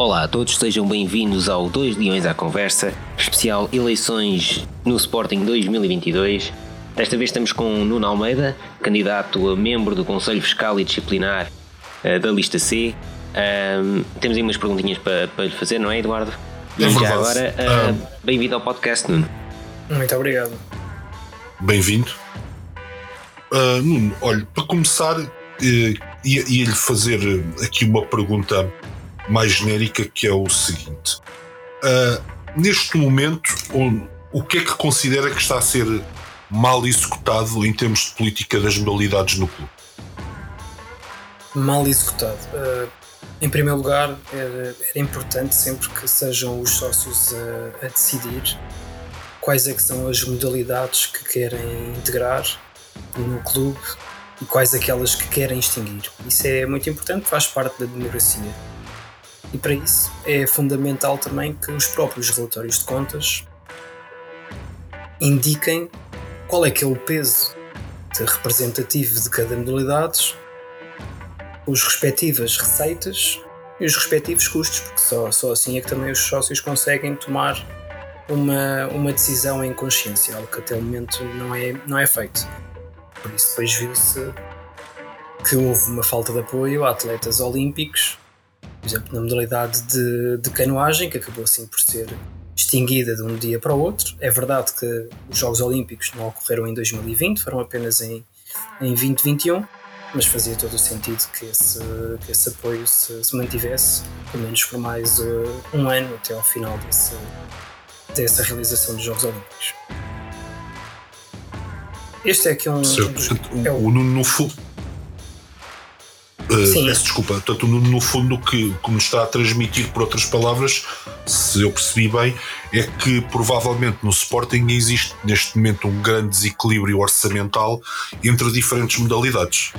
Olá a todos, sejam bem-vindos ao 2 Leões à Conversa, especial Eleições no Sporting 2022. Desta vez estamos com Nuno Almeida, candidato a membro do Conselho Fiscal e Disciplinar uh, da lista C. Um, temos aí umas perguntinhas para, para lhe fazer, não é, Eduardo? É e já agora, uh, bem-vindo ao podcast, Nuno. Muito obrigado. Bem-vindo. Ah, Nuno, olha, para começar, eh, ia- ia-lhe fazer eh, aqui uma pergunta mais genérica que é o seguinte. Ah, neste momento, o, o que é que considera que está a ser mal executado em termos de política das modalidades no clube? Mal executado. Uh, em primeiro lugar, era, era importante sempre que sejam os sócios a, a decidir quais é que são as modalidades que querem integrar no clube e quais aquelas que querem extinguir. Isso é muito importante, faz parte da democracia. E para isso é fundamental também que os próprios relatórios de contas indiquem qual é que é o peso de representativo de cada modalidade os respectivas receitas e os respectivos custos, porque só, só assim é que também os sócios conseguem tomar uma, uma decisão em consciência, algo que até o momento não é, não é feito. Por isso depois viu-se que houve uma falta de apoio a atletas olímpicos, por exemplo, na modalidade de, de canoagem, que acabou assim por ser extinguida de um dia para o outro. É verdade que os Jogos Olímpicos não ocorreram em 2020, foram apenas em, em 2021 mas fazia todo o sentido que esse, que esse apoio se, se mantivesse, pelo menos por mais uh, um ano até ao final desse, dessa realização dos Jogos Olímpicos. Este é aqui um. Certo. dos- é o, o- o Nuno no Uh, Sim. peço desculpa, portanto, o Nuno no fundo o que, como está a transmitir por outras palavras, se eu percebi bem, é que provavelmente no Sporting existe neste momento um grande desequilíbrio orçamental entre diferentes modalidades.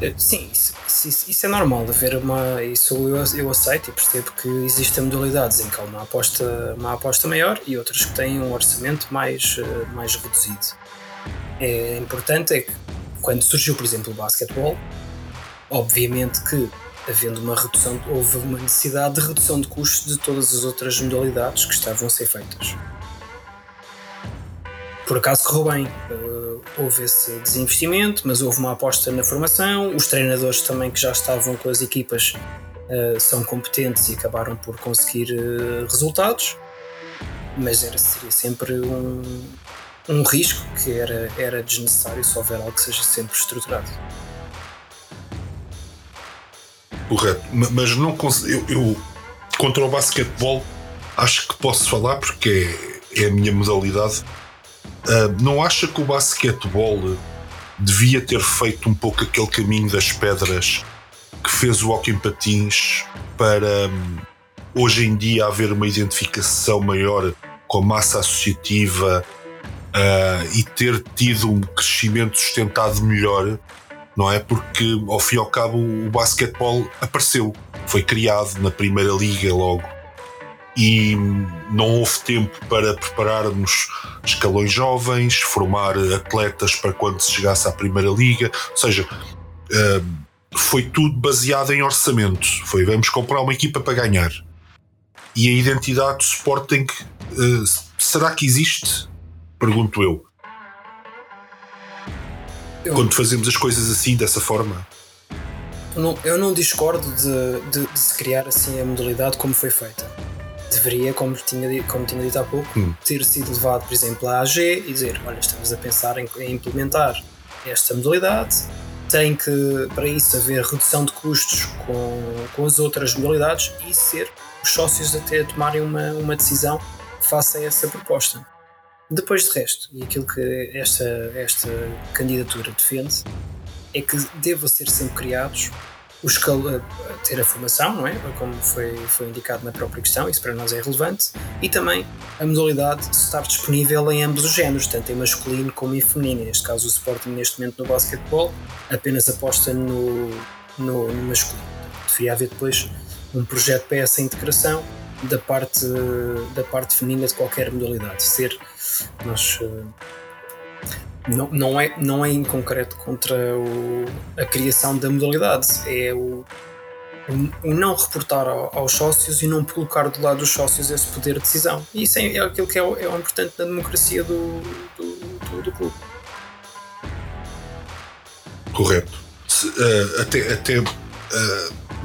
eh, Sim, isso, isso- isso é normal, haver uma. Isso eu, eu aceito e percebo que existem modalidades em que há uma aposta, uma aposta maior e outras que têm um orçamento mais, eh, mais reduzido. É importante é que quando surgiu, por exemplo, o basquetebol, obviamente que havendo uma redução, houve uma necessidade de redução de custos de todas as outras modalidades que estavam a ser feitas. Por acaso correu bem, eh, houve esse desinvestimento, mas houve uma aposta na formação. Os treinadores também que já estavam com as equipas eh, são competentes e acabaram por conseguir eh, resultados, mas era, seria sempre um, um risco que era, era desnecessário se houver algo que seja sempre estruturado. Correto. Ma- Mas não eu, eu contra o basquetebol acho que posso falar porque é, é a minha modalidade. Ah, não acha que o basquetebol devia ter feito um pouco aquele caminho das pedras que fez o hockey patins para hum, hoje em dia haver uma identificação maior com a massa associativa ah, e ter tido um crescimento sustentado melhor não é? Porque ao fim e ao cabo o basquetebol apareceu, foi criado na primeira liga logo e não houve tempo para prepararmos escalões jovens, formar atletas para quando se chegasse à primeira liga, ou seja, hum, foi tudo baseado em orçamento. Foi vamos comprar uma equipa para ganhar. E a identidade do Sporting eh, será que existe? Pergunto eu. Eu- Quando fazemos as coisas assim, dessa forma. Eu não, eu não discordo de, de- de se criar assim a modalidade como foi feita. Deveria, como tinha, como tinha dito há pouco, Hum. ter sido levado, por exemplo, à AG e dizer: Olha, estamos a pensar em, em implementar esta modalidade, tem que, para isso, haver redução de custos com, com as outras modalidades e ser os sócios até a tomarem uma, uma decisão face a essa proposta. Depois de resto, e aquilo que esta, esta candidatura defende, é que devam ser sempre criados os a ter a formação, não é? Como foi, foi indicado na própria questão, isso para nós é relevante, e também a modalidade estar disponível em ambos os géneros, tanto em masculino como em feminino. Neste caso, o Sporting, neste momento no basquetebol, apenas aposta no, no, no masculino. Deveria haver depois um projeto para essa integração da parte, da parte feminina de qualquer modalidade. Ser nós. eh, Não, não, é, não é em concreto contra o- a criação da modalidade, é o, o não reportar aos sócios e não colocar do lado dos sócios esse poder de decisão. E isso é, é aquilo que é, é importante na democracia do, do, do, do clube. Correto. Se, uh, até até uh,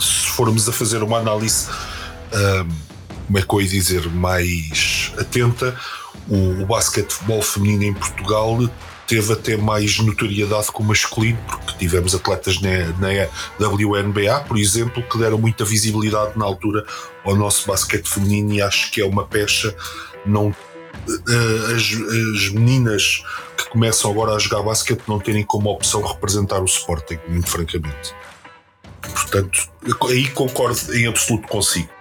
se formos a fazer uma análise, uh, como é que eu ia dizer, mais atenta, o, o basquetebol feminino em Portugal teve até mais notoriedade que o masculino, porque tivemos atletas na, na WNBA, por exemplo, que deram muita visibilidade na altura ao nosso basquete feminino e acho que é uma pecha não eh, as, as, meninas que começam agora a jogar basquete não terem como opção representar o Sporting, muito francamente. Portanto, aí concordo em absoluto consigo.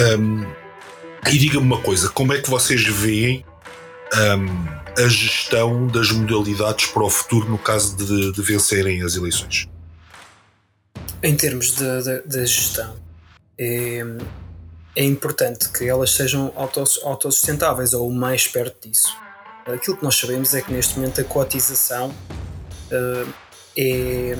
Um, e diga-me uma coisa: como é que vocês veem um, a gestão das modalidades para o futuro no caso de, de vencerem as eleições? Em termos da gestão, é, é, importante que elas sejam autossustentáveis ou mais perto disso. Aquilo que nós sabemos é que neste momento a cotização uh, é,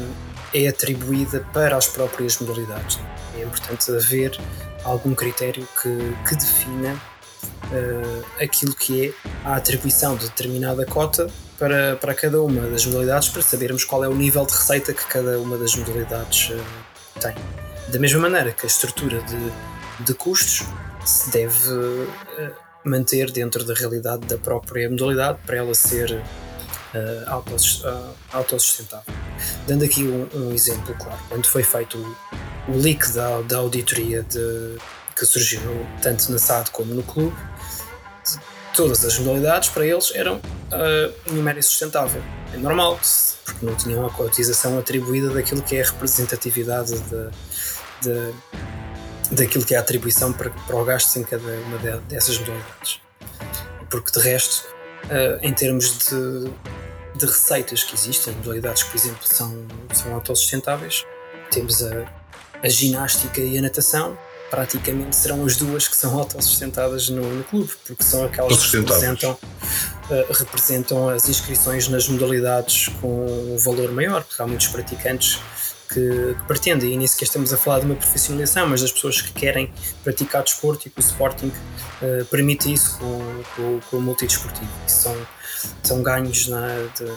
é atribuída para as próprias modalidades. É importante haver algum critério que, que defina uh, aquilo que é a atribuição de determinada cota para, para cada uma das modalidades para sabermos qual é o nível de receita que cada uma das modalidades uh, tem. Da mesma maneira que a estrutura de, de custos se deve uh, manter dentro da realidade da própria modalidade para ela ser autossustentável. Dando aqui um, um, exemplo claro, quando foi feito o, o leak da, da auditoria de, que surgiu tanto na SAD como no clube, todas as modalidades para eles eram uh, numérico sustentável. É normal, porque não tinham a cotização atribuída daquilo que é a representatividade de, de, daquilo que é a atribuição para, para o gasto em cada uma de, dessas modalidades. Porque de resto, uh, em termos de, de receitas que existem, modalidades que, por exemplo, são, são autossustentáveis, temos a, a ginástica e a natação, praticamente serão as duas que são autossustentadas no, no clube, porque são aquelas que representam, uh, representam as inscrições nas modalidades com um valor maior, porque há muitos praticantes que, que, pretendem, e nem sequer estamos a falar de uma profissionalização, mas das pessoas que querem praticar desporto e que o Sporting uh, permite isso com, com, com o multidesportivo. Isso são são ganhos na, de,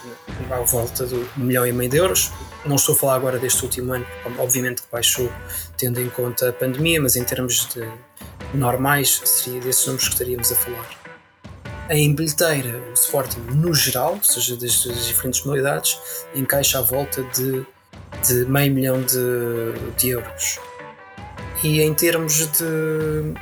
à volta de um milhão e meio de euros. Não estou a falar agora deste último ano, obviamente que baixou tendo em conta a pandemia, mas em termos de normais seria desses números que estaríamos a falar. Em bilheteira, o Sporting no geral, ou seja, das, das diferentes modalidades, encaixa à volta de, de meio milhão de, de euros. E em termos de,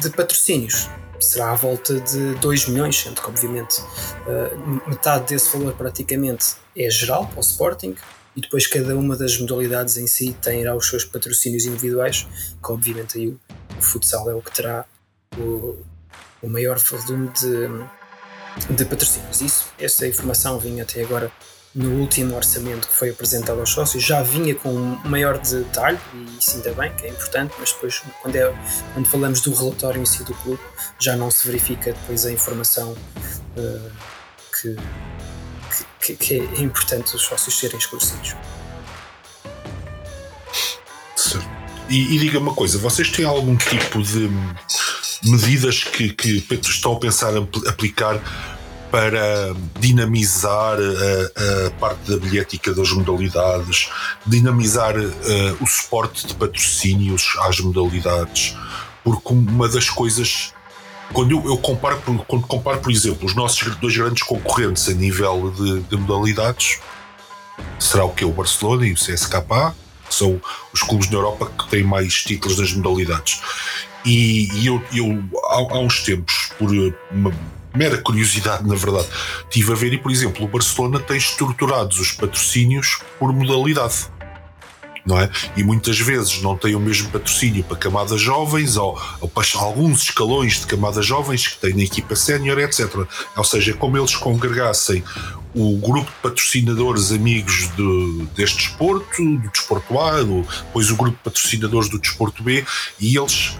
de patrocínios, será à volta de 2 milhões, sendo que obviamente uh, metade desse valor praticamente é geral para o Sporting e depois cada uma das modalidades em si terá os seus patrocínios individuais, que obviamente aí o, futsal é o que terá o, o maior volume de, de patrocínios. Isso, esta informação vinha até agora no último orçamento que foi apresentado aos sócios já vinha com um maior detalhe, e isso ainda bem, que é importante, mas depois, quando, é, quando falamos do relatório em si do clube, já não se verifica depois a informação uh, que, que, que, é importante os sócios serem esclarecidos. E, e diga uma coisa, vocês têm algum tipo de medidas que, que estão a pensar aplicar para dinamizar a, a, parte da bilhética das modalidades, dinamizar uh, o suporte de patrocínios às modalidades, porque uma das coisas quando eu, eu comparo, quando comparo, por exemplo, os nossos dois grandes concorrentes a nível de, de modalidades, será o que? O Barcelona e o CSKA, que são os clubes na Europa que têm mais títulos nas modalidades. E, e eu, eu há, há, uns tempos, por uma, mera curiosidade, na verdade, tive a ver e, por exemplo, o Barcelona tem estruturados os patrocínios por modalidade. Não é? E muitas vezes não tem o mesmo patrocínio para camadas jovens ou, ou para alguns escalões de camadas jovens que têm na equipa sénior, etc. Ou seja, é como eles congregassem o grupo de patrocinadores amigos de, deste desporto, do desporto A, do, depois o grupo de patrocinadores do desporto B, e eles,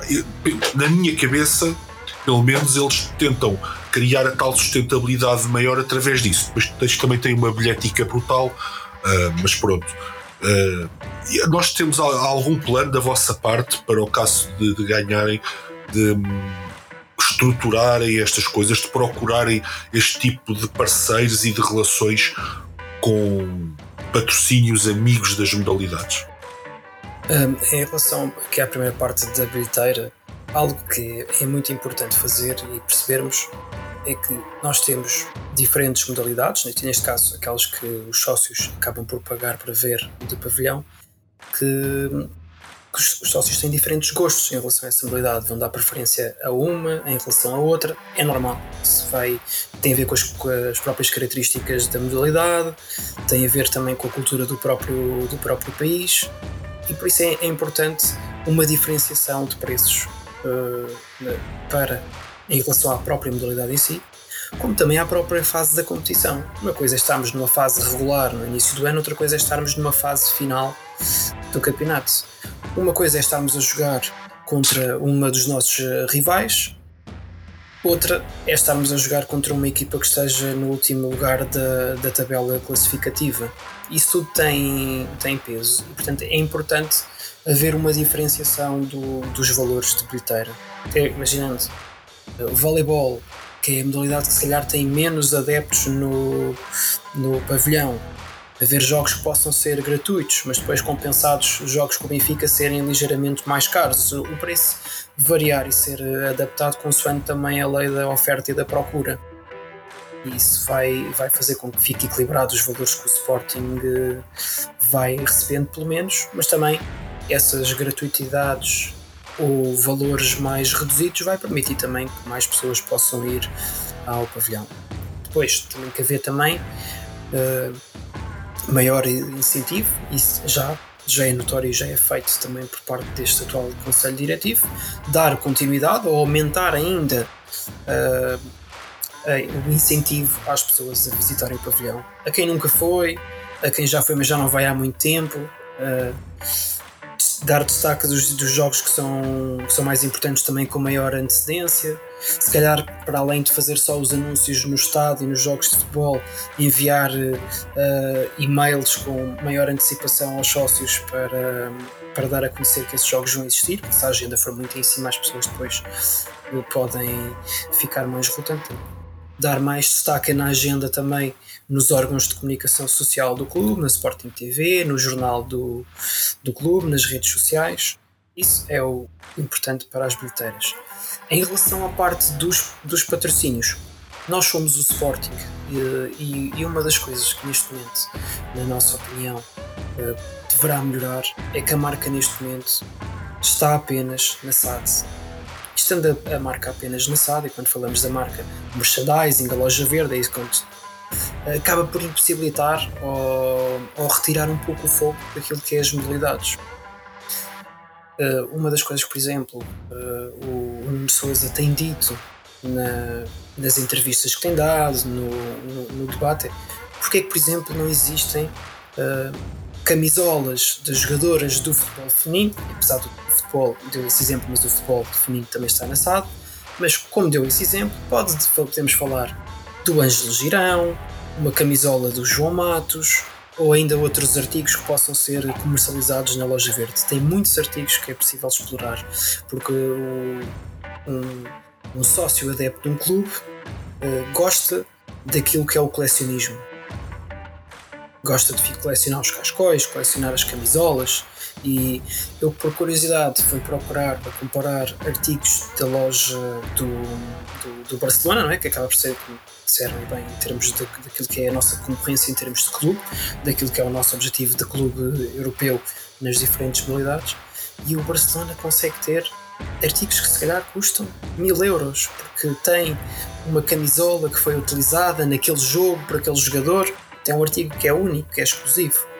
na minha cabeça, pelo menos eles tentam criar a tal sustentabilidade maior através disso. Depois também tem uma bilhética brutal, uh, mas pronto. Uh, nós temos algum plano da vossa parte para o caso de, de ganharem, de um, estruturarem estas coisas, de procurarem este tipo de parceiros e de relações com patrocínios amigos das modalidades? Um, em relação que é a primeira parte da bilheteira, algo que é muito importante fazer e percebermos é que nós temos diferentes modalidades, neste caso aquelas que os sócios acabam por pagar para ver do pavilhão, que, que os sócios têm diferentes gostos em relação a essa modalidade, vão dar preferência a uma em relação a outra, é normal. Isso vai, tem a ver com as, com as próprias características da modalidade, tem a ver também com a cultura do próprio, do próprio país. E por isso é, é importante uma diferenciação de preços para em relação à própria modalidade em si, como também à própria fase da competição. Uma coisa é estarmos numa fase regular no início do ano, outra coisa é estarmos numa fase final do campeonato. Uma coisa é estarmos a jogar contra uma dos nossos eh, rivais, outra é estarmos a jogar contra uma equipa que esteja no último lugar da, da tabela classificativa. Isso tudo tem, tem peso portanto, é importante haver uma diferenciação do, dos valores de bilheteira. Imaginando, o voleibol, que é a modalidade que se calhar tem menos adeptos no, no pavilhão, haver jogos que possam ser gratuitos, mas depois compensados os jogos com o Benfica serem ligeiramente mais caros, o preço variar e ser adaptado consoante também a lei da oferta e da procura. Isso vai, vai fazer com que fique equilibrado os valores que o Sporting eh, vai recebendo, pelo menos, mas também essas gratuitidades ou valores mais reduzidos vai permitir também que mais pessoas possam ir ao pavilhão. Depois, também que haver também uh, maior incentivo, isso já, já é notório e já é feito também por parte deste atual Conselho Diretivo, dar continuidade ou aumentar ainda uh, o incentivo às pessoas a visitarem o pavilhão. A quem nunca foi, a quem já foi mas já não vai há muito tempo. Uh, dar destaque dos, dos jogos que são, que são mais importantes também com maior antecedência. Se calhar, para além de fazer só os anúncios no estádio e nos jogos de futebol, enviar uh, e-mails com maior antecipação aos sócios para, para dar a conhecer que esses jogos vão existir, porque se a agenda for muito em cima, as pessoas depois podem ficar mais relutantes. Dar mais destaque na agenda também nos órgãos de comunicação social do clube, na Sporting TV, no jornal do, do clube, nas redes sociais. Isso é o importante para as bilheteiras. Em relação à parte dos, dos patrocínios, nós somos o Sporting e, e, uma das coisas que neste momento, na nossa opinião, eh, deverá melhorar é que a marca neste momento está apenas na SAD. Estando a, marca apenas na e quando falamos da marca merchandising, a loja verde, é isso que acaba por impossibilitar ou, ou, retirar um pouco o foco daquilo que é as modalidades. Uh, uma das coisas por exemplo, uh, o Nuno Souza tem dito na, nas entrevistas que tem dado, no, no, no debate, porque é que, por exemplo, não existem uh, camisolas das jogadoras do futebol feminino, apesar do futebol, deu esse exemplo, mas o futebol feminino também está na SAD, mas como deu esse exemplo, pode, podemos falar do Ângelo Girão, uma camisola do João Matos ou ainda outros artigos que possam ser comercializados na loja verde. Tem muitos artigos que é possível explorar, porque um, um sócio adepto de um clube uh, gosta daquilo que é o colecionismo. Gosta de colecionar os cascóis, colecionar as camisolas, e eu, por curiosidade, fui procurar para comparar artigos da loja do, do, do Barcelona, não é? que acaba por ser, como disseram bem, em termos de, daquilo que é a nossa concorrência em termos de clube, daquilo que é o nosso objetivo de clube europeu nas diferentes modalidades. E o Barcelona consegue ter artigos que se calhar custam mil euros, porque tem uma camisola que foi utilizada naquele jogo por aquele jogador. Tem um artigo que é único, que é exclusivo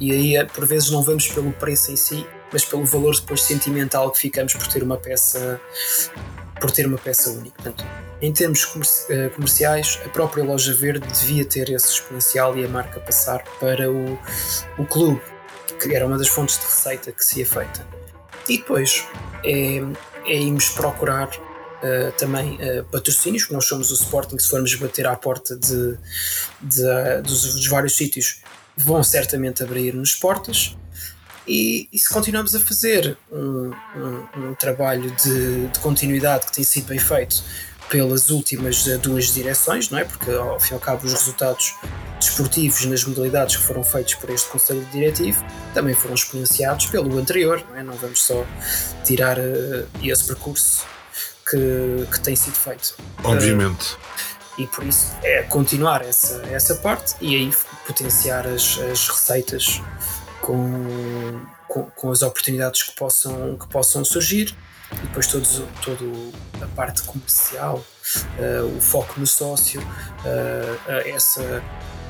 e aí eh, por vezes não vamos pelo preço em si, mas pelo valor depois sentimental que ficamos por ter uma peça por ter uma peça única. Portanto, em termos eh, comerciais, a própria loja verde devia ter esse exponencial e a marca passar para o, o clube, que era uma das fontes de receita que se ia feita. E depois é, é irmos procurar Uh, também uh, patrocínios, nós somos o Sporting, se formos bater à porta de, de dos, dos, vários sítios, vão certamente abrir-nos portas. E, e, se continuamos a fazer um, um, um trabalho de, de, continuidade que tem sido bem feito pelas últimas duas direções, não é? Porque ao fim e ao cabo os resultados desportivos nas modalidades que foram feitos por este Conselho Diretivo também foram exponenciados pelo anterior, não é? Não vamos só tirar uh, esse percurso que, que tem sido feito. Obviamente. Uh, e por isso é continuar essa, essa parte e aí potenciar as, as receitas com, com, com, as oportunidades que possam, que possam surgir e depois todos, todo a parte comercial, uh, o foco no sócio, uh, essa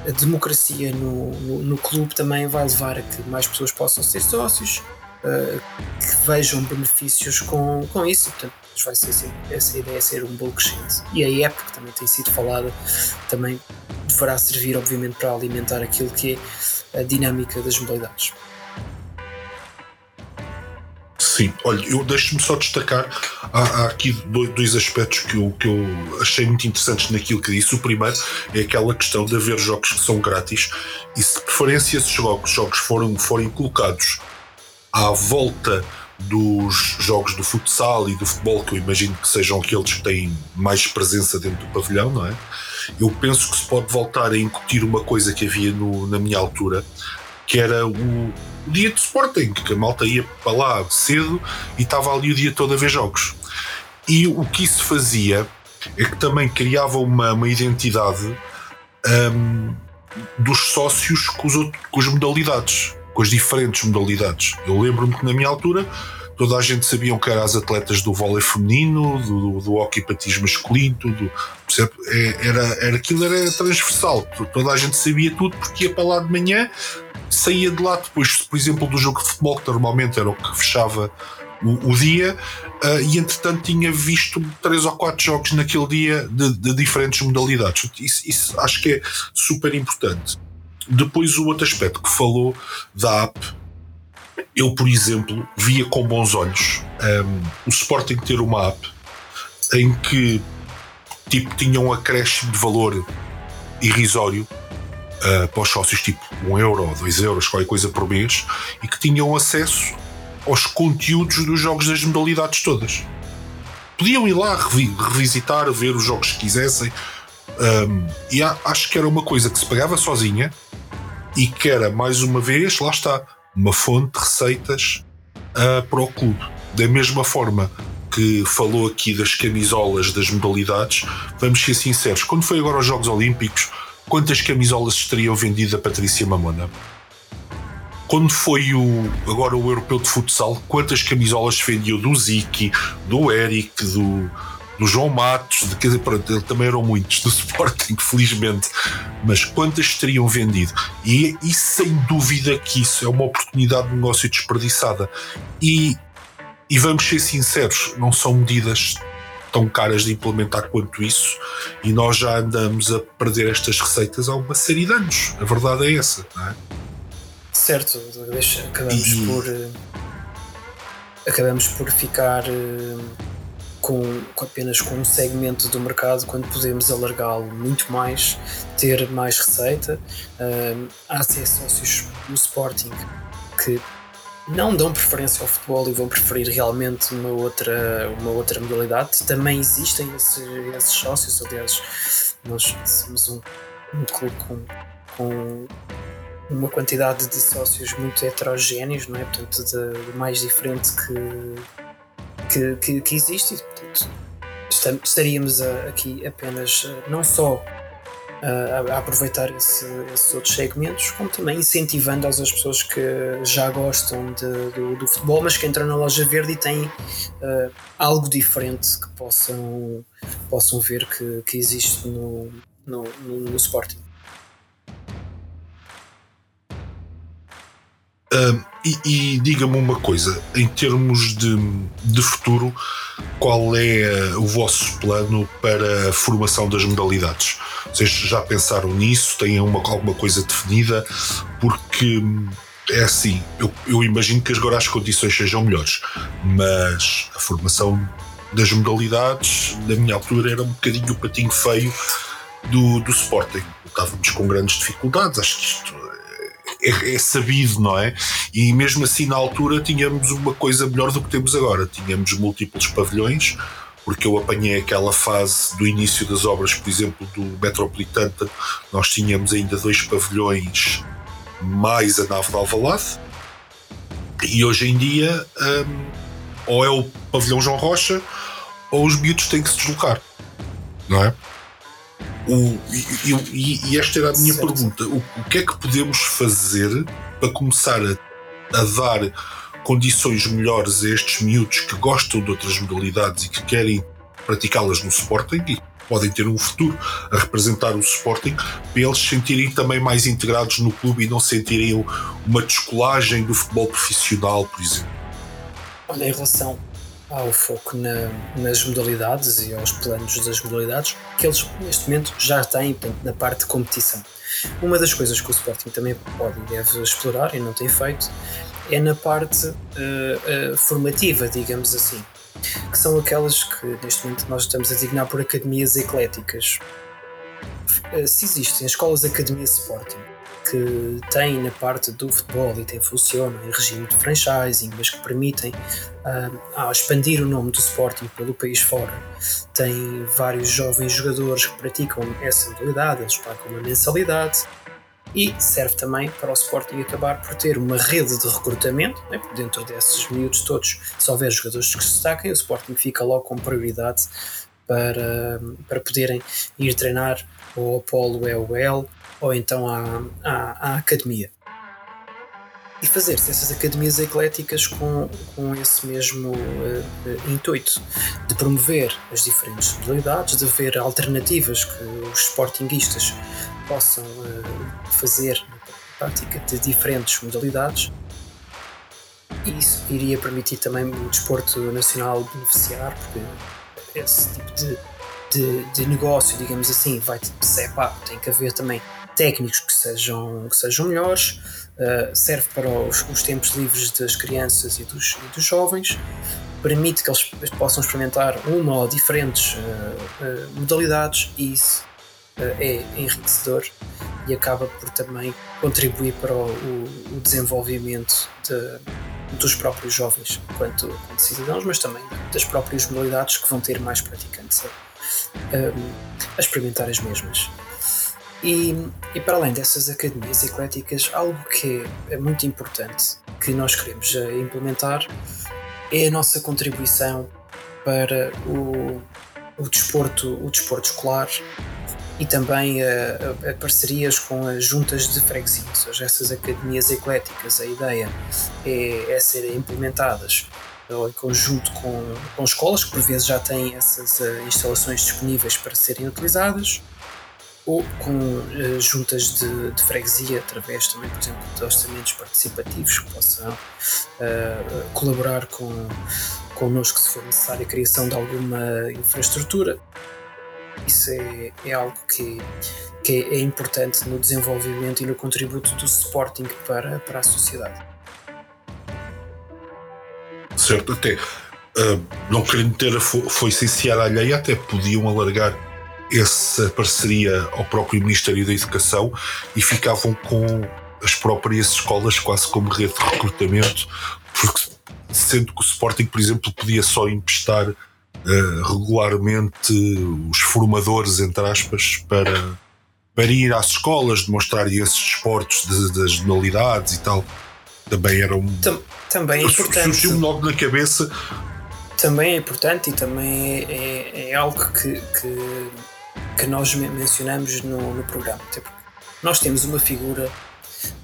a democracia no, no, no, clube também vai levar a que mais pessoas possam ser sócios, uh, que vejam benefícios com, com isso. Portanto, vai ser essa ideia é ser um crescente. E a época que também tem sido falada também deverá servir, obviamente, para alimentar aquilo que é a dinâmica das modalidades. Sim, olha, eu deixo-me só destacar, há, há, aqui dois aspectos que eu, que eu achei muito interessantes naquilo que disse. O primeiro é aquela questão de haver jogos que são grátis e se de preferência esses jogos, jogos foram, forem colocados à volta dos jogos do futsal e do futebol, que eu imagino que sejam aqueles que têm mais presença dentro do pavilhão, não é? Eu penso que se pode voltar a incutir uma coisa que havia no, na minha altura, que era o, dia de Sporting, que a malta ia para lá cedo e estava ali o dia todo a ver jogos. E o que isso fazia é que também criava uma, uma identidade um, dos sócios com, os com as modalidades, com as diferentes modalidades. Eu lembro-me que na minha altura toda a gente sabia que eram as atletas do vôlei feminino, do, do hockey patismo masculino, tudo. É, era, era, aquilo era transversal. Toda a gente sabia tudo porque ia para lá de manhã, saía de lá depois, por exemplo, do jogo de futebol, que normalmente era o que fechava o, o dia, uh, e entretanto tinha visto três ou quatro jogos naquele dia de, de diferentes modalidades. Isso, isso, acho que é super importante. Depois, o outro aspecto que falou da app, eu, por exemplo, via com bons olhos um, o Sporting ter uma app em que tipo, tinha um acréscimo de valor irrisório uh, para os sócios, tipo 1 um euro, 2 euros, qualquer coisa por mês, e que tinham acesso aos conteúdos dos jogos das modalidades todas. Podiam ir lá revisitar, ver os jogos que quisessem, um, e acho que era uma coisa que se pagava sozinha e que era, mais uma vez, lá está, uma fonte de receitas uh, para o clube. Da mesma forma que falou aqui das camisolas das modalidades, vamos ser sinceros, quando foi agora aos Jogos Olímpicos, quantas camisolas estariam vendidas a Patrícia Mamona? Quando foi o, agora o Europeu de Futsal, quantas camisolas vendiam do Ziki, do Eric, do, do João Matos, de, quer dizer, pronto, também eram muitos do Sporting, felizmente, mas quantas teriam vendido? E, e sem dúvida que isso é uma oportunidade de negócio desperdiçada. E, e vamos ser sinceros, não são medidas tão caras de implementar quanto isso, e nós já andamos a perder estas receitas há uma série de anos. A verdade é essa, não é? Certo, acabamos e... por. Eh, acabamos por ficar eh, com, apenas com um segmento do mercado quando podemos alargá-lo muito mais, ter mais receita. Há até sócios no Sporting que não dão preferência ao futebol e vão preferir realmente uma outra, uma outra modalidade. Também existem esses, esses sócios, aliás, nós somos um, um clube com, com uma quantidade de sócios muito heterogéneos, não é? Portanto, de, de mais diferente que, que, que, que existe. E, portanto, estaríamos aqui apenas não só a, a aproveitar esse, esses outros segmentos, como também incentivando as pessoas que já gostam de, do, do, futebol, mas que entram na loja verde e têm uh, algo diferente que possam, possam ver que, que existe no, no, no, no Sporting. E, e diga-me uma coisa, em termos de, de futuro, qual é uh, o vosso plano para a formação das modalidades? Vocês já pensaram nisso? Têm uma, alguma coisa definida? Porque hum, é assim, eu, eu imagino que agora as condições sejam melhores, mas a formação das modalidades, na minha altura, era um bocadinho o patinho feio do, do Sporting. Estávamos com grandes dificuldades, acho que isto é, é, sabido, não é? E mesmo assim, na altura, tínhamos uma coisa melhor do que temos agora. Tínhamos múltiplos pavilhões, porque eu apanhei aquela fase do início das obras, por exemplo, do Metropolitano, nós tínhamos ainda dois pavilhões mais a nave de Alvalade. E hoje em dia, um, ou é o pavilhão João Rocha, ou os miúdos têm que se deslocar, não é? O, e, e, e, esta era a minha certo. pergunta: o, o, que é que podemos fazer para começar a, a dar condições melhores a estes miúdos que gostam de outras modalidades e que querem praticá-las no Sporting e podem ter um futuro a representar o Sporting, para eles se sentirem também mais integrados no clube e não sentirem uma descolagem do futebol profissional, por exemplo. Olha, em relação ao foco na, nas modalidades e aos planos das modalidades que eles neste momento já têm portanto, na parte de competição. Uma das coisas que o Sporting também pode e deve explorar e não tem feito é na parte uh, uh, formativa, digamos assim, que são aquelas que neste momento nós estamos a designar por academias ecléticas. Uh, se existem escolas de academia Sporting que têm na parte do futebol e tem, funcionam em regime de franchising, mas que permitem uh, expandir o nome do Sporting pelo país fora. Tem vários jovens jogadores que praticam essa modalidade, eles pagam uma mensalidade e serve também para o Sporting acabar por ter uma rede de recrutamento, né, dentro desses miúdos todos, se houver jogadores que se destacem, o Sporting fica logo com prioridade para, para poderem ir treinar ou ao Polo EUL ou então à, à, à academia. E fazer-se essas academias ecléticas com, com esse mesmo uh, intuito de promover as diferentes modalidades, de ver alternativas que os sportinguistas possam uh, fazer na prática de diferentes modalidades. E isso iria permitir também o desporto nacional beneficiar, porque esse tipo de, de, de negócio, digamos assim, vai ser, pá, tem que haver também técnicos que sejam, que sejam melhores, uh, serve para os, os, tempos livres das crianças e dos, e dos, jovens, permite que eles possam experimentar uma ou diferentes uh, uh, modalidades e isso é enriquecedor e acaba por também contribuir para o, o desenvolvimento de, dos próprios jovens enquanto, enquanto, cidadãos, mas também das próprias modalidades que vão ter mais praticantes a, a experimentar as mesmas. E, e para além dessas academias ecléticas, algo que é muito importante que nós queremos eh, implementar é a nossa contribuição para o, o, desporto, o desporto escolar e também a, a, a, parcerias com as juntas de freguesia, ou seja, essas academias ecléticas, a ideia é, é serem implementadas em conjunto com, com escolas que por vezes já têm essas uh, instalações disponíveis para serem utilizadas ou com uh, juntas de, de, freguesia, através também, por exemplo, de orçamentos participativos que possam uh, colaborar com, connosco se for necessária a criação de alguma infraestrutura. Isso é, é algo que, que é importante no desenvolvimento e no contributo do Sporting para, para a sociedade. Certo, até uh, não querendo ter a foice em alheia, até podiam alargar essa parceria ao próprio Ministério da Educação e ficavam com as próprias escolas quase como rede de recrutamento, porque sendo que o Sporting, por exemplo, podia só emprestar uh, regularmente os formadores, entre aspas, para, para ir às escolas, demonstrarem esses desportos de, das modalidades e tal. Também era um. Também é importante. Surgiu-me logo na cabeça. Também é importante e também é, é, é algo que, que que nós mencionamos no, no programa. nós temos uma figura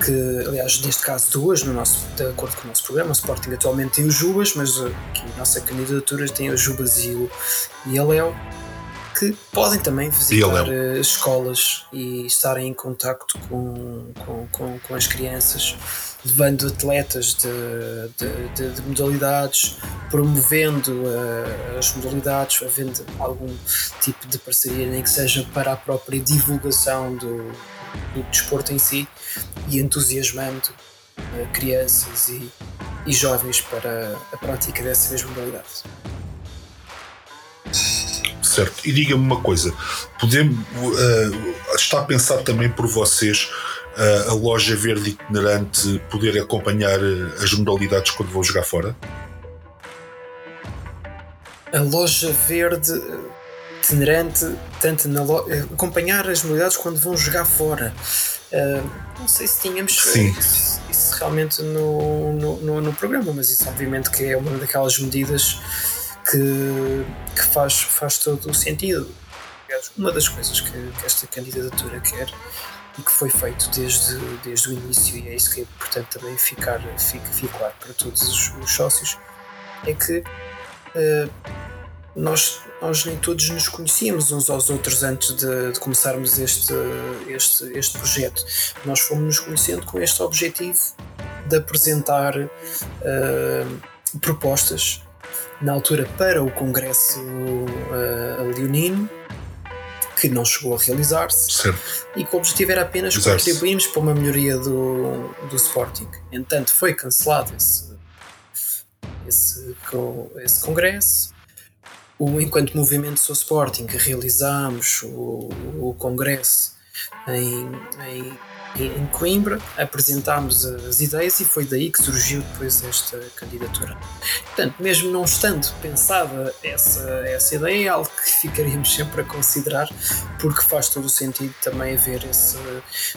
que, aliás, neste caso duas, no nosso, de acordo com o nosso programa, o Sporting atualmente tem o Jubas, mas aqui a nossa candidatura tem o Jubas e, o, e a Léo, que podem também visitar eh, escolas e estarem em contacto com, com, com, com as crianças levando atletas de, de, de, de modalidades, promovendo uh, as modalidades, havendo algum tipo de parceria, nem que seja para a própria divulgação do, do desporto em si e entusiasmando uh, crianças e, e jovens para a prática dessa mesma modalidade. Certo, e diga-me uma coisa: podemos, uh, está a pensar também por vocês a, a loja verde itinerante poder acompanhar as modalidades quando vão jogar fora? A loja verde itinerante, tanto na lo... acompanhar as modalidades quando vão jogar fora. Uh, não sei se tínhamos isso, isso, realmente no, no, no, no, programa, mas isso obviamente que é uma daquelas medidas que, que faz, faz todo o sentido. Uma das coisas que, que esta candidatura quer e que foi feito desde, desde o início, e é isso que é importante também ficar, ficar claro para todos os, os sócios, é que uh, nós, nós nem todos nos conhecíamos uns aos outros antes de, de começarmos este, este, este projeto. Nós fomos nos conhecendo com este objetivo de apresentar uh, propostas na altura para o Congresso uh, Leonino que não chegou a realizar-se e que o objetivo era apenas contribuirmos para uma melhoria do, do Sporting. Entanto, foi cancelado esse, esse, esse congresso. O, enquanto movimento Sou Sporting, realizámos o, o congresso em, em em Coimbra, apresentámos as ideias e foi daí que surgiu depois esta candidatura. Portanto, mesmo não estando pensada essa, essa ideia, é algo que ficaríamos sempre a considerar, porque faz todo o sentido também haver esse,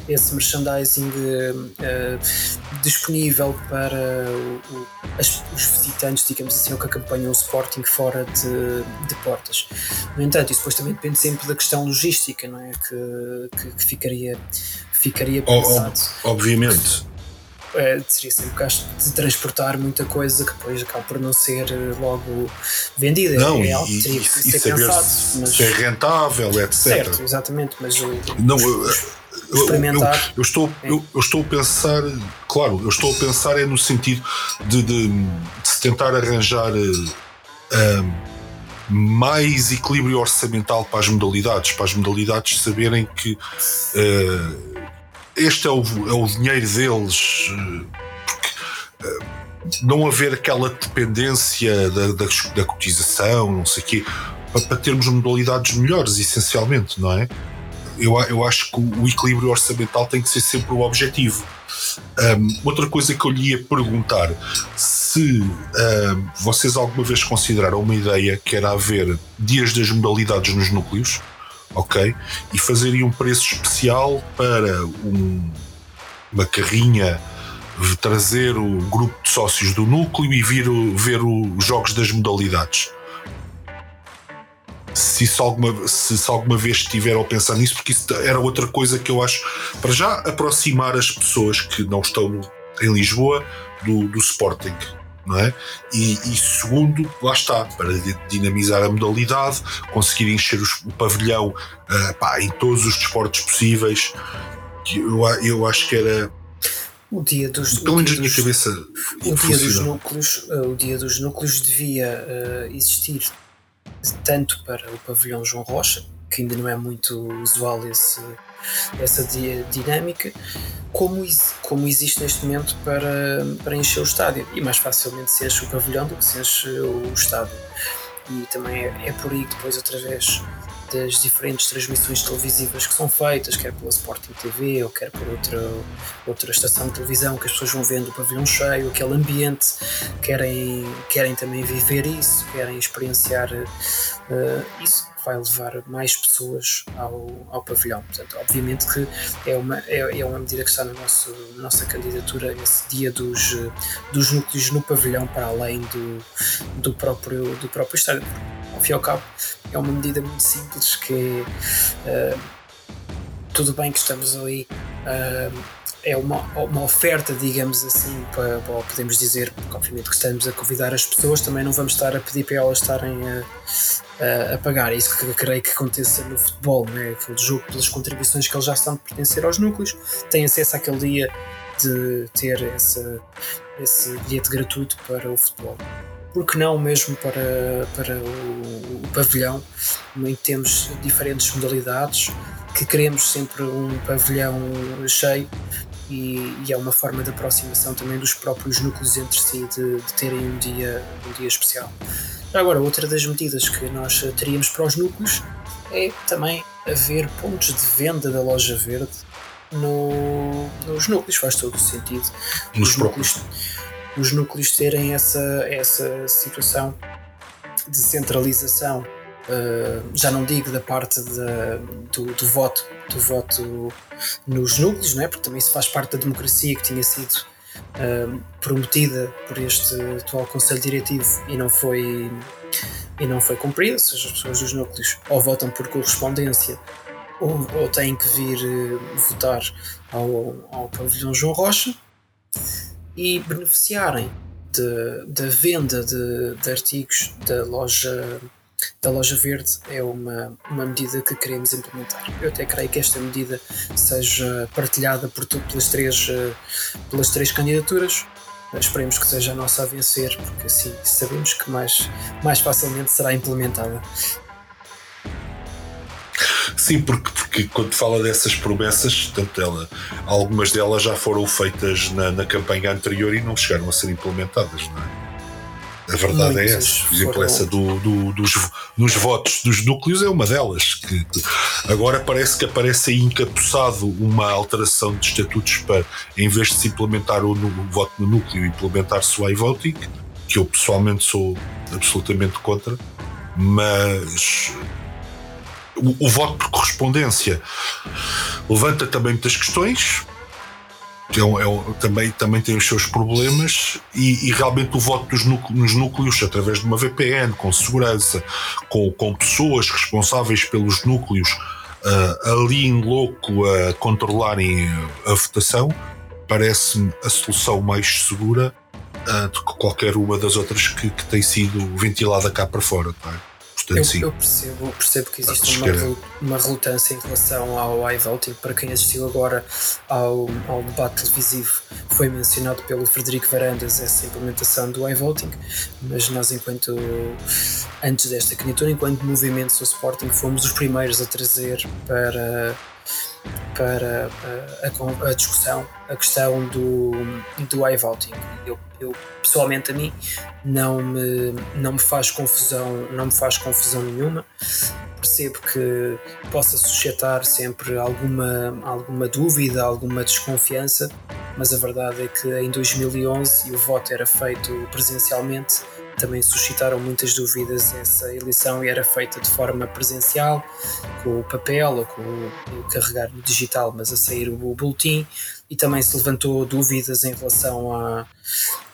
esse merchandising uh, disponível para o, o, as, os visitantes, digamos assim, ou que acompanham o Sporting fora de, de portas. No entanto, isso depois também depende sempre da questão logística, não é? que, que, que ficaria ficaria pensado. obviamente. É, seria sempre gasto de transportar muita coisa que depois acaba por não ser eh, logo vendida. Não, é e, teria que ser saber pensado, se, mas... se é rentável, etc. Certo, exatamente, mas o, não, eu, experimentar. Eu, eu estou, é. eu, eu, estou a pensar, claro, eu estou a pensar é no sentido de, de, de se tentar arranjar. Uh, mais equilíbrio orçamental para as modalidades, para as modalidades saberem que uh, este é o, é o dinheiro deles, uh, porque, uh, não haver aquela dependência da, da, da cotização, não sei o quê, para, para, termos modalidades melhores, essencialmente, não é? Eu, eu acho que o equilíbrio orçamental tem que ser sempre o objetivo. Um, outra coisa que eu lhe ia perguntar: se um, vocês alguma vez consideraram uma ideia que era haver dias das modalidades nos núcleos, ok? E fazerem um preço especial para um, uma carrinha trazer o grupo de sócios do núcleo e vir ver os jogos das modalidades se isso alguma, se, se alguma vez estiveram a pensar nisso, porque isso era outra coisa que eu acho para já aproximar as pessoas que não estão em Lisboa do, do Sporting. Não é? e, e, segundo, lá está, para dinamizar a modalidade, conseguir encher os, o pavilhão uh, pá, em todos os desportos possíveis. Eu, eu acho que era o dia dos pelo menos na minha cabeça o dia dos núcleos uh, o dia dos núcleos devia uh, existir tanto para o pavilhão João Rocha, que ainda não é muito usual esse, essa dinâmica, como, como existe neste momento para, para encher o estádio. E mais facilmente se enche o pavilhão do que se enche o estádio. E também é, é por aí que depois, através das diferentes transmissões televisivas que são feitas, quer pela Sporting TV ou quer por outra, outra estação de televisão, que as pessoas vão vendo o pavilhão cheio, aquele ambiente, querem, querem também viver isso, querem experienciar uh, isso vai levar mais pessoas ao, ao pavilhão. Portanto, obviamente que é uma, é, é uma medida que está na nossa candidatura esse dia dos, dos núcleos no pavilhão para além do, do, próprio, do próprio estádio. Ao fim e ao cabo, é uma medida muito simples que é, uh, tudo bem que estamos ali. Uh, é uma, uma oferta, digamos assim, para, para, podemos dizer, porque obviamente que estamos a convidar as pessoas, também não vamos estar a pedir para elas estarem a, a, a pagar. É isso que creio que aconteça no futebol, né? aquele jogo pelas contribuições que eles já estão de pertencer aos núcleos, têm acesso àquele dia de ter essa, esse bilhete gratuito para o futebol. Porque não mesmo para, para o, o pavilhão, em temos diferentes modalidades, que queremos sempre um pavilhão cheio e, e, é uma forma de aproximação também dos próprios núcleos entre si de, de terem um dia, um dia especial. Agora, outra das medidas que nós teríamos para os núcleos é também haver pontos de venda da loja verde no, nos núcleos, faz todo o sentido. Nos os, núcleos, os núcleos terem essa, essa situação de centralização. Uh, já não digo da parte de, do, do, voto do voto nos núcleos, não é? porque também isso faz parte da democracia que tinha sido uh, prometida por este atual Conselho Diretivo e não foi e não foi cumprida, seja, as pessoas dos núcleos ou votam por correspondência ou, ou têm que vir uh, votar ao, ao pavilhão João Rocha e beneficiarem da venda de, de, artigos da loja da loja verde é uma, uma medida que queremos implementar. Eu até creio que esta medida seja partilhada por, pelas, três, eh, pelas três candidaturas. Esperemos que seja a nossa a vencer, porque assim sabemos que mais, mais facilmente será implementada. Sim, porque, porque quando fala dessas promessas, tanto ela, algumas delas já foram feitas na, na campanha anterior e não chegaram a ser implementadas, não é? A verdade é essa. Por exemplo, essa do, do, dos nos votos dos núcleos é uma delas. Que, que, agora parece que aparece aí encapuçado uma alteração de estatutos para, em vez de se implementar o, o voto no núcleo, implementar-se o iVoting, que eu pessoalmente sou absolutamente contra, mas o, o voto por correspondência levanta também muitas questões é um, é um, também, também tem os seus problemas e, e realmente o voto dos núcleos, nos núcleos através de uma VPN, com segurança, com, com pessoas responsáveis pelos núcleos uh, ali em louco a controlarem a votação, parece-me a solução mais segura uh, do que qualquer uma das outras que, que tem sido ventilada cá para fora. Tá? Portanto, eu, sim. eu percebo, percebo que existe uma, uma relutância em relação ao iVoting. Para quem assistiu agora ao, ao debate televisivo, foi mencionado pelo Frederico Varandas essa implementação do iVoting, mas nós, enquanto antes desta candidatura, enquanto movimento do Sporting, fomos os primeiros a trazer para para a, a, a, discussão a questão do, do iVoting. Eu, eu, pessoalmente a mim não me, não me faz confusão, não me faz confusão nenhuma. Percebo que possa suscitar sempre alguma, alguma dúvida, alguma desconfiança, mas a verdade é que em 2011 o voto era feito presencialmente também suscitaram muitas dúvidas essa eleição e era feita de forma presencial, com o papel ou com o carregar no digital, mas a sair o boletim, e também se levantou dúvidas em relação à,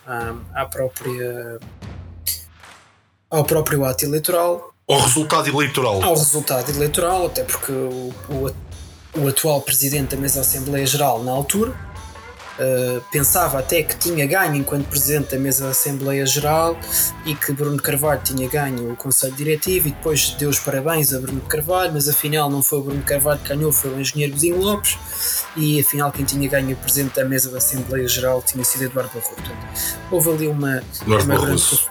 à, à própria ao próprio ato eleitoral. Ao resultado eleitoral. Ao resultado eleitoral, até porque o, o, o atual presidente da mesa Assembleia Geral, na altura, Uh, pensava até que tinha ganho enquanto presidente da mesa da Assembleia Geral e que Bruno Carvalho tinha ganho o Conselho Diretivo e depois deu os parabéns a Bruno Carvalho, mas afinal não foi o Bruno Carvalho que ganhou, foi o engenheiro Godinho Lopes e afinal quem tinha ganho o presidente da mesa da Assembleia Geral tinha sido Eduardo Barroso. Houve ali uma, uma grande,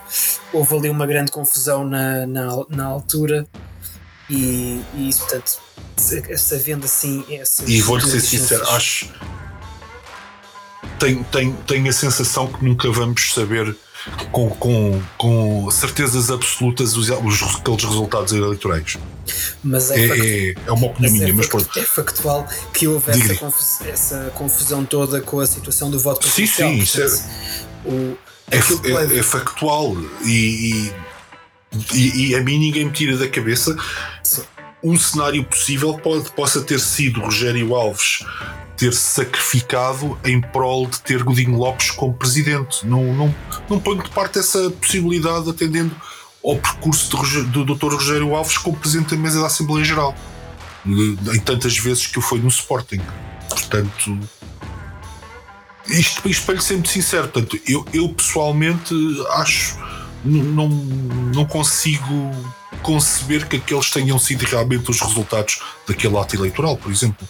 houve ali uma grande confusão na, na, na altura e, e portanto, essa venda assim. E vou-lhe ser sincero, acho tenho, tenho, tenho a sensação que nunca vamos saber com, com, com certezas absolutas os, os, aqueles resultados eleitorais. Mas é, é, é, é uma opinião mas é minha, é mas pronto. É factual que houve essa, confus, essa, confusão toda com a situação do voto Sim, sim, isso é, o, é, é, é, factual e, e, e, a mim ninguém me tira da cabeça sim. Um cenário possível pode, possa ter sido Rogério Alves ter sacrificado em prol de ter Godinho Lopes como presidente. Não, não, não ponho de parte essa possibilidade atendendo ao percurso do, do Dr. Rogério Alves como presidente da mesa da Assembleia Geral. Em tantas vezes que eu fui no Sporting. Portanto, isto, isto para lhe ser muito sincero, portanto, eu, eu pessoalmente acho não, não consigo conceber que aqueles tenham sido realmente os resultados daquele ato eleitoral, por exemplo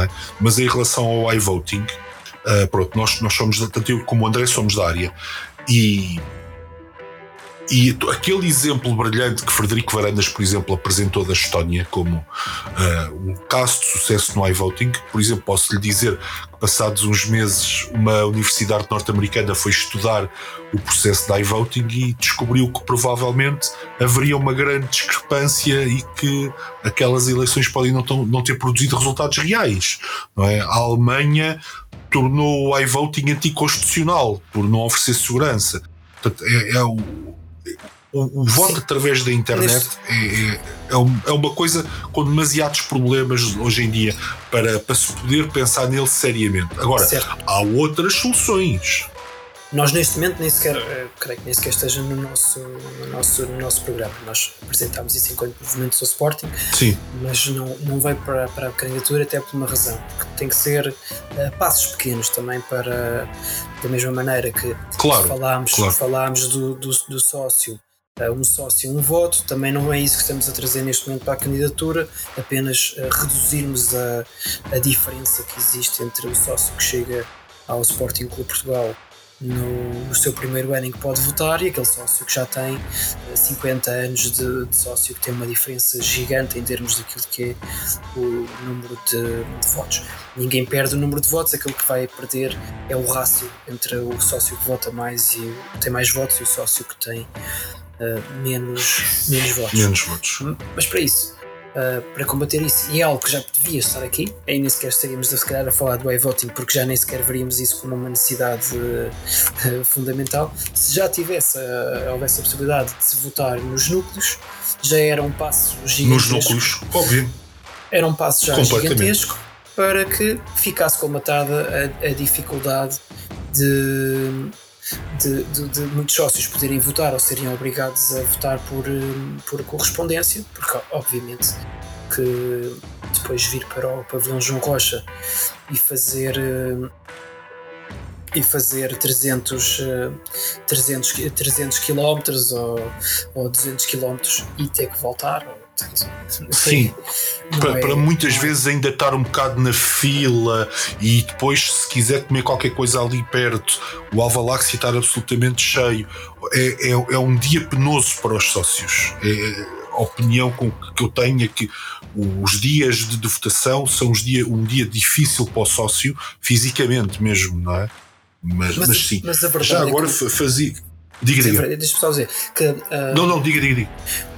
é? Mas em relação ao iVoting, uh, pronto, nós, nós somos, tanto eu como o André somos da área e e aquele exemplo brilhante que Frederico Varandas, por exemplo, apresentou da Estónia como uh, um caso de sucesso no iVoting, por exemplo, posso lhe dizer que passados uns meses uma universidade norte-americana foi estudar o processo de iVoting e descobriu que provavelmente haveria uma grande discrepância e que aquelas eleições podem não, não ter produzido resultados reais. Não é? A Alemanha tornou o iVoting anticonstitucional por não oferecer segurança. Portanto, é, é o, o, o voto Sim. através da internet é, é, é, é, uma coisa com demasiados problemas hoje em dia para, para se poder pensar nele seriamente. Agora, certo. há outras soluções. Nós neste momento nem sequer, eh, creio que nem sequer esteja no nosso, no nosso, no nosso programa. Nós apresentámos isso enquanto movimento do Sporting, Sim. mas não, não veio para, para a candidatura até por uma razão, porque tem que ser uh, passos pequenos também para, da mesma maneira que claro, falámos, claro. falámos do, do, do sócio um sócio, um voto. Também não é isso que estamos a trazer neste momento para a candidatura, apenas uh, reduzirmos a, a diferença que existe entre o sócio que chega ao Sporting Clube Portugal no, no, seu primeiro ano em que pode votar e aquele sócio que já tem 50 eh, anos de, de, sócio que tem uma diferença gigante em termos daquilo que é o número de, de, votos. Ninguém perde o número de votos, aquilo que vai perder é o rácio entre o sócio que vota mais e tem mais votos e o sócio que tem menos, menos votos. Menos votos. Mas para isso, uh, para combater isso, e é algo que já devia estar aqui, aí nem sequer estaríamos se calhar a falar do e-voting, porque já nem sequer veríamos isso como uma necessidade uh, fundamental. Se já tivesse, uh, houvesse a possibilidade de se votar nos núcleos, já era um passo gigantesco. Nos núcleos, óbvio. Era um passo já gigantesco para que ficasse colmatada a, a dificuldade de de, de, de, muitos sócios poderem votar ou serem obrigados a votar por, eh, por correspondência, porque obviamente que depois vir para o pavilhão João Rocha e fazer eh, e fazer 300, 300, 300 km ou, ou 200 km e ter que voltar Sim, para, é, para, muitas vezes ainda estar um bocado na fila e depois, se quiser comer qualquer coisa ali perto, o Alvaláxia estar absolutamente cheio, é, é, é, um dia penoso para os sócios. É, a opinião com que eu tenho é que os dias de, de votação são os dia, um dia difícil para o sócio, fisicamente mesmo, não é? Mas, mas, mas sim, mas já é agora que... fazia Diga, diga. Deixa-me só dizer que. Uh, não, não, diga, diga, diga.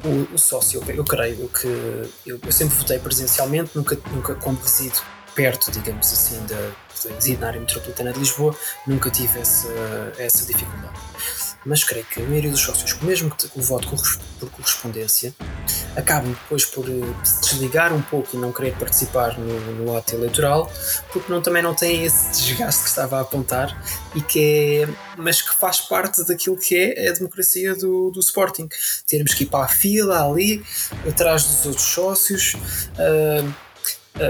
O, o sócio, eu, creio que. Eu, eu, sempre votei presencialmente, nunca, nunca como resido perto, digamos assim, da, na área metropolitana de Lisboa, nunca tive essa, essa dificuldade mas creio que a maioria dos sócios, mesmo que o voto por correspondência, acabam depois por eh, se desligar um pouco e não querer participar no, no ato eleitoral, porque não, também não têm esse desgaste que estava a apontar, e que é, mas que faz parte daquilo que é a democracia do, do Sporting. Termos que ir para a fila ali, atrás dos outros sócios. Uh,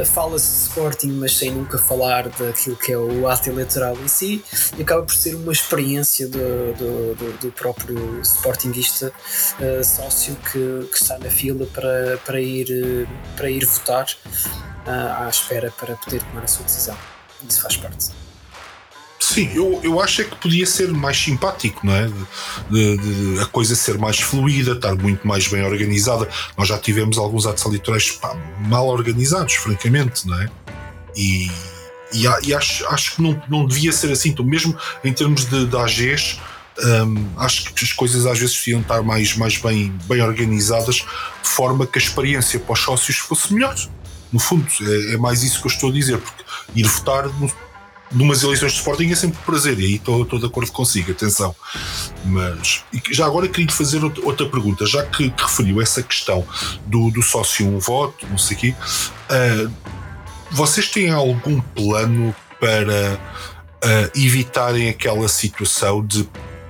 Fala-se de Sporting, mas sem nunca falar daquilo que é o ato eleitoral em si, e acaba por ser uma experiência do, do, do, do próprio Sportingista uh, sócio que, que, está na fila para, para, ir, para ir votar uh, à espera para poder tomar a sua decisão. Isso faz parte. Sim, eu, eu acho é que podia ser mais simpático, não é? De, de, de, a coisa ser mais fluida, estar muito mais bem organizada. Nós já tivemos alguns atos eleitorais pá, mal organizados, francamente, não é? E, e, e acho, acho que não, não devia ser assim. Então, mesmo em termos de, de AGs, hum, acho que as coisas às vezes deviam estar mais, mais bem, bem organizadas, de forma que a experiência para os sócios fosse melhor. No fundo, é, é mais isso que eu estou a dizer, porque ir votar numas eleições de Sporting é sempre um prazer, e aí estou, de acordo consigo, atenção. Mas já agora queria fazer outra pergunta, já que, que referiu essa questão do, do sócio um voto, não sei o quê, uh, vocês têm algum plano para uh, evitarem aquela situação de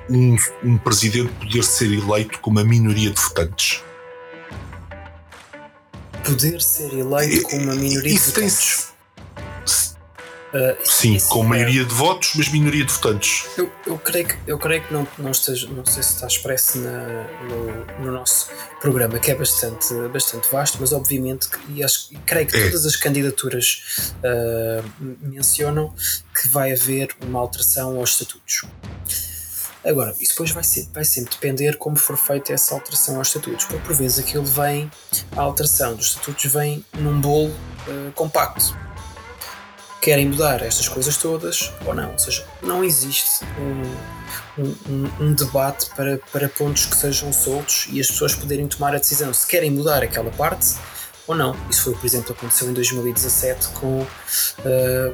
um, um presidente poder ser eleito com uma minoria de votantes? Poder ser eleito com uma minoria Isso de votantes? Uh, Sim, com é, maioria de votos, mas minoria de votantes. Eu, eu, creio, que, eu creio que não, não, esteja, não sei se está expresso na, no, no, nosso programa, que é bastante, bastante vasto, mas obviamente, e acho, creio que é. todas as candidaturas uh, mencionam que vai haver uma alteração aos estatutos. Agora, isso depois vai, ser, vai sempre depender como for feita essa alteração aos estatutos, porque por vezes aquilo vem, a alteração dos estatutos vem num bolo uh, compacto. Querem mudar estas coisas todas ou não? Ou seja, não existe um, um, um, debate para, para pontos que sejam soltos e as pessoas poderem tomar a decisão se querem mudar aquela parte ou não. Isso foi, por exemplo, aconteceu em 2017 com, uh,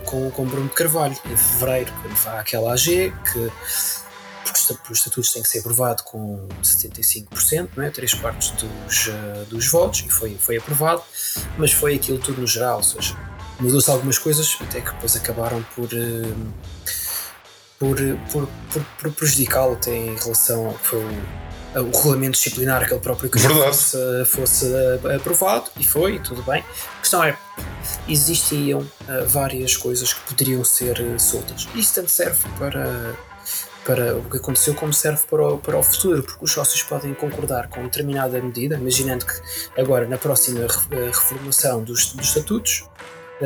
com, com Bruno de Carvalho, em fevereiro, quando vai àquela AG, que porque os estatutos têm que ser aprovado com 75%, não é? 3 quartos dos, uh, dos votos, e foi, foi aprovado, mas foi aquilo tudo no geral, ou seja, mudou-se algumas coisas, até que depois acabaram por, uh, por, por, por, por prejudicá-lo até em relação ao que foi o, o regulamento disciplinar que ele próprio queria fosse, fosse uh, aprovado, e foi, e tudo bem. A questão é, existiam várias coisas que poderiam ser soltas. Isso tanto serve para para o que aconteceu, como serve para o, para o futuro, porque os sócios podem concordar com determinada medida, imaginando que agora na próxima eh, reformulação dos, dos estatutos,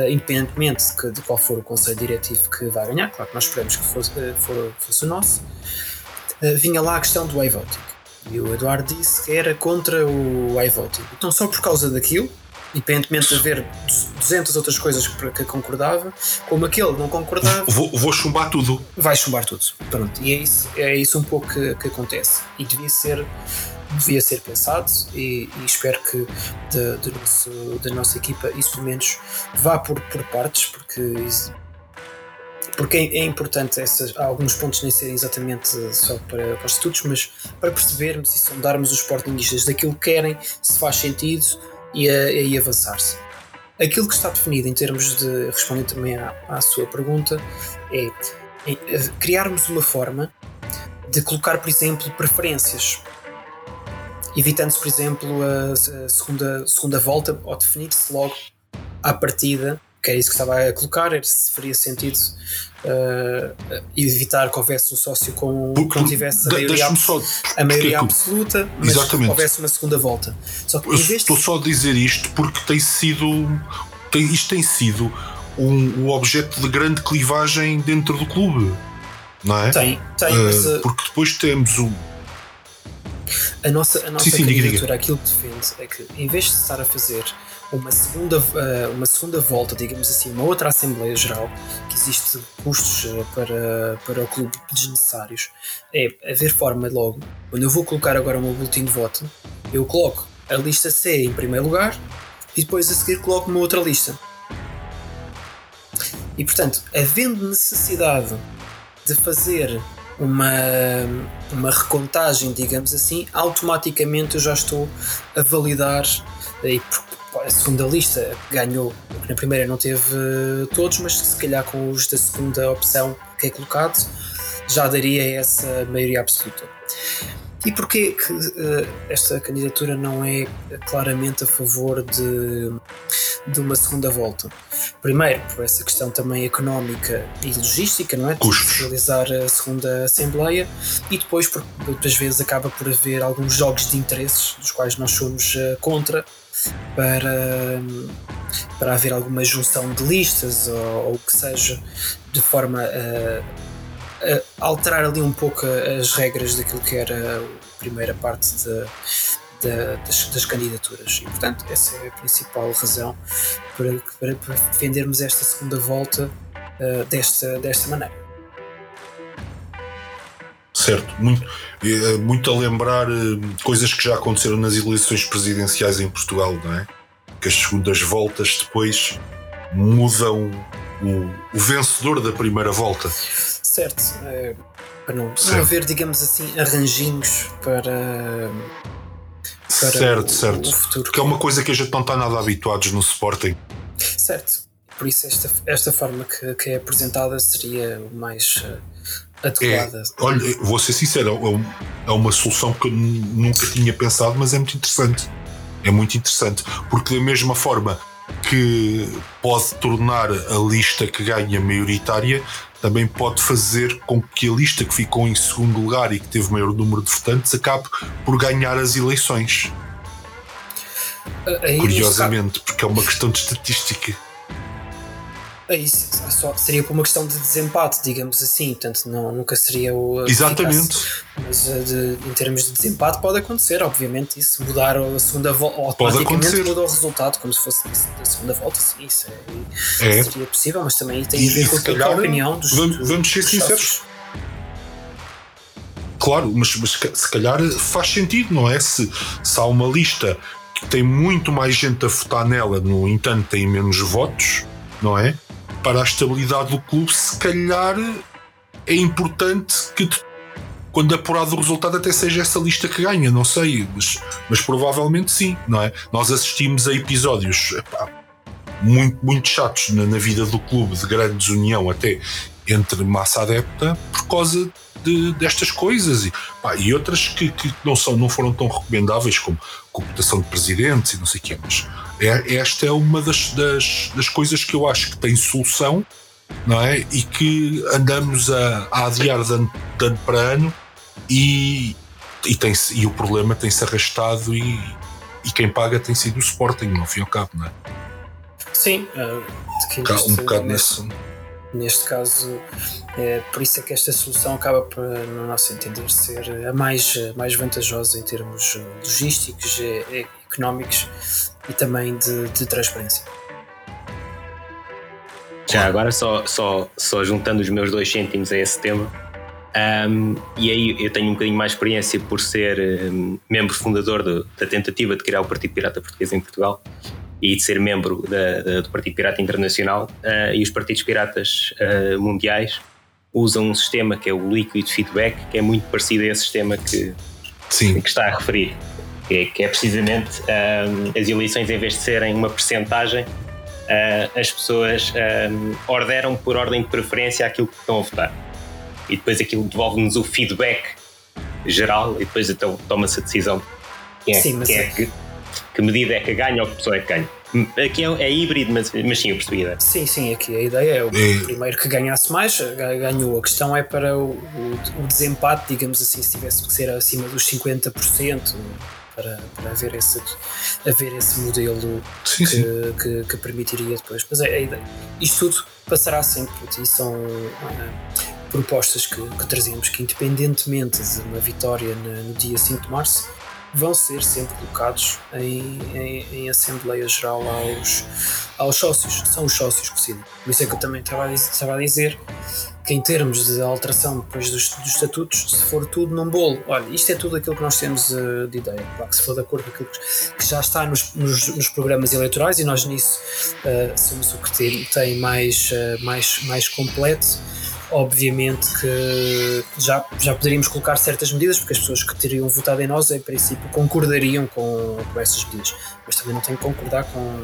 independentemente de, de, qual for o conselho diretivo que vai ganhar, claro que nós esperamos que fosse, uh, for, fosse o nosso, uh, vinha lá a questão do iVoting. E o Eduardo disse que era contra o iVoting. Então, só por causa daquilo, independentemente de haver 200 outras coisas que concordava, como aquele não concordava. Vou, vou chumbar tudo. Vai chumbar tudo. Pronto. E é isso, é isso um pouco que, que acontece. E devia ser devia ser pensado e, e espero que de, de nosso, da nossa equipa isso pelo menos vá por, por partes porque isso, porque é, é importante essas, alguns pontos nem serem exatamente só para, para os estudos, mas para percebermos e sondarmos os sportingistas daquilo que querem, se faz sentido e, a, e avançar-se. Aquilo que está definido em termos de responder também à, à sua pergunta é, é, criarmos uma forma de colocar, por exemplo, preferências, evitando-se, por exemplo, a, segunda, segunda volta ou definir-se logo à partida, que é isso que estava a colocar, era se faria sentido uh, evitar que houvesse um sócio com que não tivesse a maioria, só, a maioria absoluta, mas exatamente. houvesse uma segunda volta. Só que, estou só a dizer isto porque tem sido tem, isto tem sido um, um objeto de grande clivagem dentro do clube, não é? Tem, tem. Uh, mas, uh, porque depois temos o a nossa, a nossa sim, sim, candidatura, aquilo que defende é que em vez de estar a fazer uma segunda, uh, uma segunda volta, digamos assim, uma outra Assembleia Geral, que existe custos uh, para, para o clube desnecessários, é haver forma logo, quando eu vou colocar agora o meu boletim de voto, eu coloco a lista C em primeiro lugar e depois a seguir coloco uma outra lista. E portanto, havendo necessidade de fazer uma, uma recontagem, digamos assim, automaticamente eu já estou a validar e a segunda lista ganhou, porque na primeira não teve eh, todos, mas se calhar com os da segunda opção que é colocado, já daria essa maioria absoluta. E porquê que uh, esta candidatura não é claramente a favor de, de uma segunda volta? Primeiro, por essa questão também económica e logística, não é? De realizar a segunda Assembleia, e depois, porque muitas vezes acaba por haver alguns jogos de interesses, dos quais nós somos uh, contra, para, para haver alguma junção de listas ou, o que seja, de forma a, alterar ali um pouco as regras daquilo que era a primeira parte de, de, das, das, candidaturas. E, portanto, essa é a principal razão para, para, para defendermos esta segunda volta uh, desta, desta maneira. Certo, muito, eh, muito a lembrar eh, coisas que já aconteceram nas eleições presidenciais em Portugal, não é? Que as segundas voltas depois mudam o, o vencedor da primeira volta. Certo, é, para não, não haver, digamos assim, arranjinhos para, para certo, o, certo. o futuro. Que é uma coisa que a gente não está nada habituados no Sporting. Certo, por isso esta, esta forma que, que é apresentada seria mais uh, adequada. É, olha, vou ser sincero, é, é uma solução que eu nunca tinha pensado, mas é muito interessante. É muito interessante, porque da mesma forma que pode tornar a lista que ganha maioritária, também pode fazer com que a lista que ficou em segundo lugar e que teve maior número de votantes acabe por ganhar as eleições. Aí Curiosamente, porque é uma questão de estatística. É isso, só seria por uma questão de desempate, digamos assim, portanto não, nunca seria o. Exatamente. Mas eh, de, em termos de desempate pode acontecer, obviamente, isso mudar a segunda volta, automaticamente muda o resultado, como se fosse da segunda volta, sim, isso é, é. seria possível, mas também tem a ver com a opinião dos. Vamos, vamos ser sinceros. Claro, mas, mas se calhar faz sentido, não é? Se, se há uma lista que tem muito mais gente a votar nela, no entanto tem menos votos, não é? Para a estabilidade do clube, se calhar é importante que quando apurado o resultado até seja essa lista que ganha, não sei, mas, mas provavelmente sim, não é? Nós assistimos a episódios epá, muito, muito chatos na, na, vida do clube, de grande desunião até entre massa adepta, por causa de, destas coisas e, pá, e outras que, que, não, são, não foram tão recomendáveis como cooptação de presidentes e não sei o quê, mas é, esta é uma das, das, das, coisas que eu acho que tem solução, não é? E que andamos a, a adiar de ano, de ano para ano e, e, tem e o problema tem-se arrastado e, e quem paga tem sido o Sporting, no fim ao cabo, não é? Sim, uh, um bocado nesse. Neste caso, é, por isso é que esta solução acaba, por, no nosso entender, ser a mais, mais vantajosa em termos logísticos, e, económicos e também de, de transparência. Já agora, só, só, só juntando os meus dois cêntimos a esse tema, um, e aí eu tenho um bocadinho mais experiência por ser um, membro fundador de, da tentativa de criar o Partido Pirata Português em Portugal e de ser membro da, da, do Partido Pirata Internacional. Uh, e os partidos piratas uh, mundiais usam um sistema que é o Liquid Feedback, que é muito parecido a esse sistema que, Sim. que está a referir que é, que é precisamente um, as eleições, em vez de serem uma percentagem, uh, as pessoas um, orderam por ordem de preferência aquilo que estão a votar. E depois aquilo devolve-nos o feedback geral e depois então toma-se a decisão quem é, sim, quem é, é que, que medida é que ganha ou que pessoa é que ganha. Aqui é, é híbrido, mas, mas sim, eu percebi a ideia. Sim, sim, aqui a ideia é o primeiro que ganhasse mais, ganhou. A questão é para o, o, o desempate, digamos assim, se tivesse que ser acima dos 50%, para, para haver, esse, haver esse modelo sim, que, sim. Que, que, permitiria depois. Mas é, a ideia. Isto tudo passará sempre, e são uh, propostas que, que trazemos que, independentemente de uma vitória no, no dia 5 de março, vão ser sempre colocados em, em, em, Assembleia Geral aos, aos sócios. São os sócios que decidem. Por isso é que eu também estava a, estava a dizer que, em termos de alteração depois dos, dos, estatutos, se for tudo num bolo, olha, isto é tudo aquilo que nós temos uh, de ideia. Claro que se for de acordo com aquilo que, já está nos, nos, nos, programas eleitorais e nós nisso uh, somos o que tem, tem mais, uh, mais, mais completo obviamente que já, já poderíamos colocar certas medidas, porque as pessoas que teriam votado em nós, em princípio, concordariam com, com essas medidas, mas também não tem que concordar com,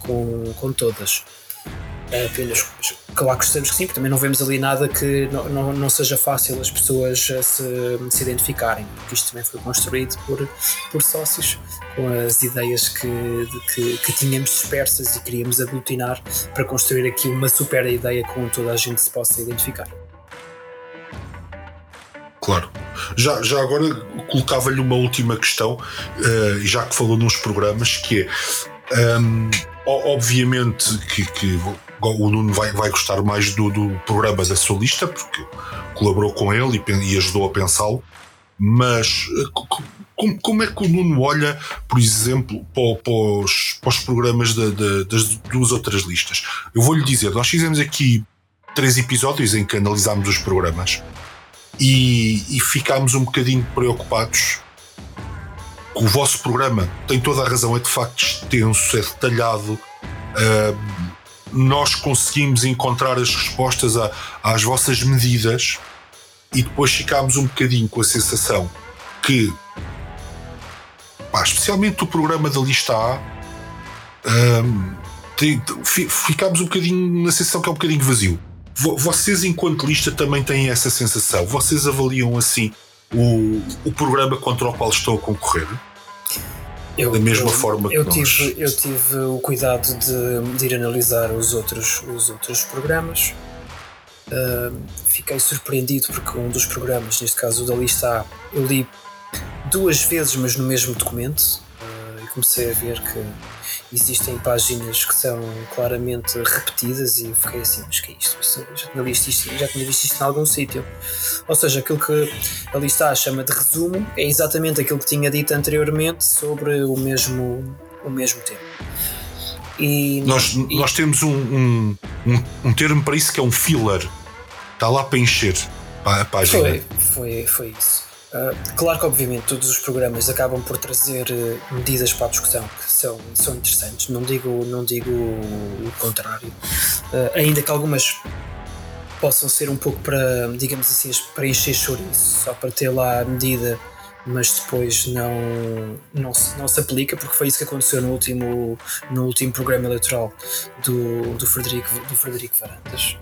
com, com todas. Apenas, claro que estamos que sim, porque também não vemos ali nada que não, não, não seja fácil as pessoas se, se identificarem, porque isto também foi construído por, por sócios com as ideias que, que, que, tínhamos dispersas e queríamos aglutinar para construir aqui uma super ideia com toda a gente se possa identificar. Claro. Já, já agora colocava-lhe uma última questão, uh, já que falou nos programas, que é um, obviamente que, que, o Nuno vai, vai gostar mais do, do programa da sua lista, porque colaborou com ele e, e ajudou a pensá-lo, mas eh, como, como, é que o Nuno olha, por exemplo, para, para, os, para os, programas de, de, das duas outras listas? Eu vou-lhe dizer, nós fizemos aqui três episódios em que analisámos os programas e, e ficámos um bocadinho preocupados. O vosso programa tem toda a razão, é de facto extenso, é detalhado. Uh, nós conseguimos encontrar as respostas a, às vossas medidas e depois ficámos um bocadinho com a sensação que pá, especialmente o programa da lista A, um, ficámos um bocadinho na sensação que é um bocadinho vazio. Vocês, enquanto lista, também têm essa sensação? Vocês avaliam assim o, o programa contra o qual estão a concorrer? Eu, da mesma eu, forma eu que tive, nós. Eu tive o cuidado de, de ir analisar os outros, os outros programas. Uh, fiquei surpreendido porque um dos programas, neste caso o da lista A, eu li duas vezes, mas no mesmo documento, uh, e comecei a ver que existem páginas que são claramente repetidas e fiquei assim, mas que é isto? isto já, tinha visto isto já tinha visto isto em algum sítio. Ou seja, aquilo que ali está chama de resumo é exatamente aquilo que tinha dito anteriormente sobre o mesmo, o mesmo tema. E, nós, e, nós temos um, um, um, um termo para isso que é um filler. Está lá para encher a página. Foi, foi, foi isso. Uh, claro que, obviamente, todos os programas acabam por trazer uh, medidas para a discussão que são, são interessantes, não digo, não digo o contrário, uh, ainda que algumas possam ser um pouco para, digamos assim, para encher chouriço, só para ter lá a medida, mas depois não, não, se, não se aplica, porque foi isso que aconteceu no último, no último programa eleitoral do, do, Frederico, do Frederico Varandas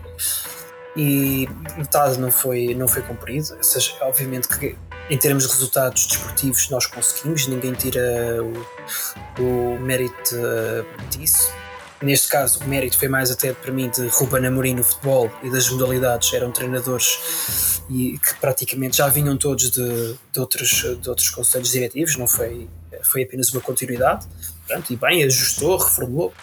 e metade não foi, não foi cumprido. Ou seja, obviamente que em termos de resultados desportivos nós conseguimos, ninguém tira o, o mérito uh, disso. Neste caso, o mérito foi mais até para mim de Ruben Amorim no futebol e das modalidades. Eram treinadores e que praticamente já vinham todos de, de, outros, de outros conselhos diretivos, não foi, foi apenas uma continuidade. Pronto, e bem, ajustou, reformulou.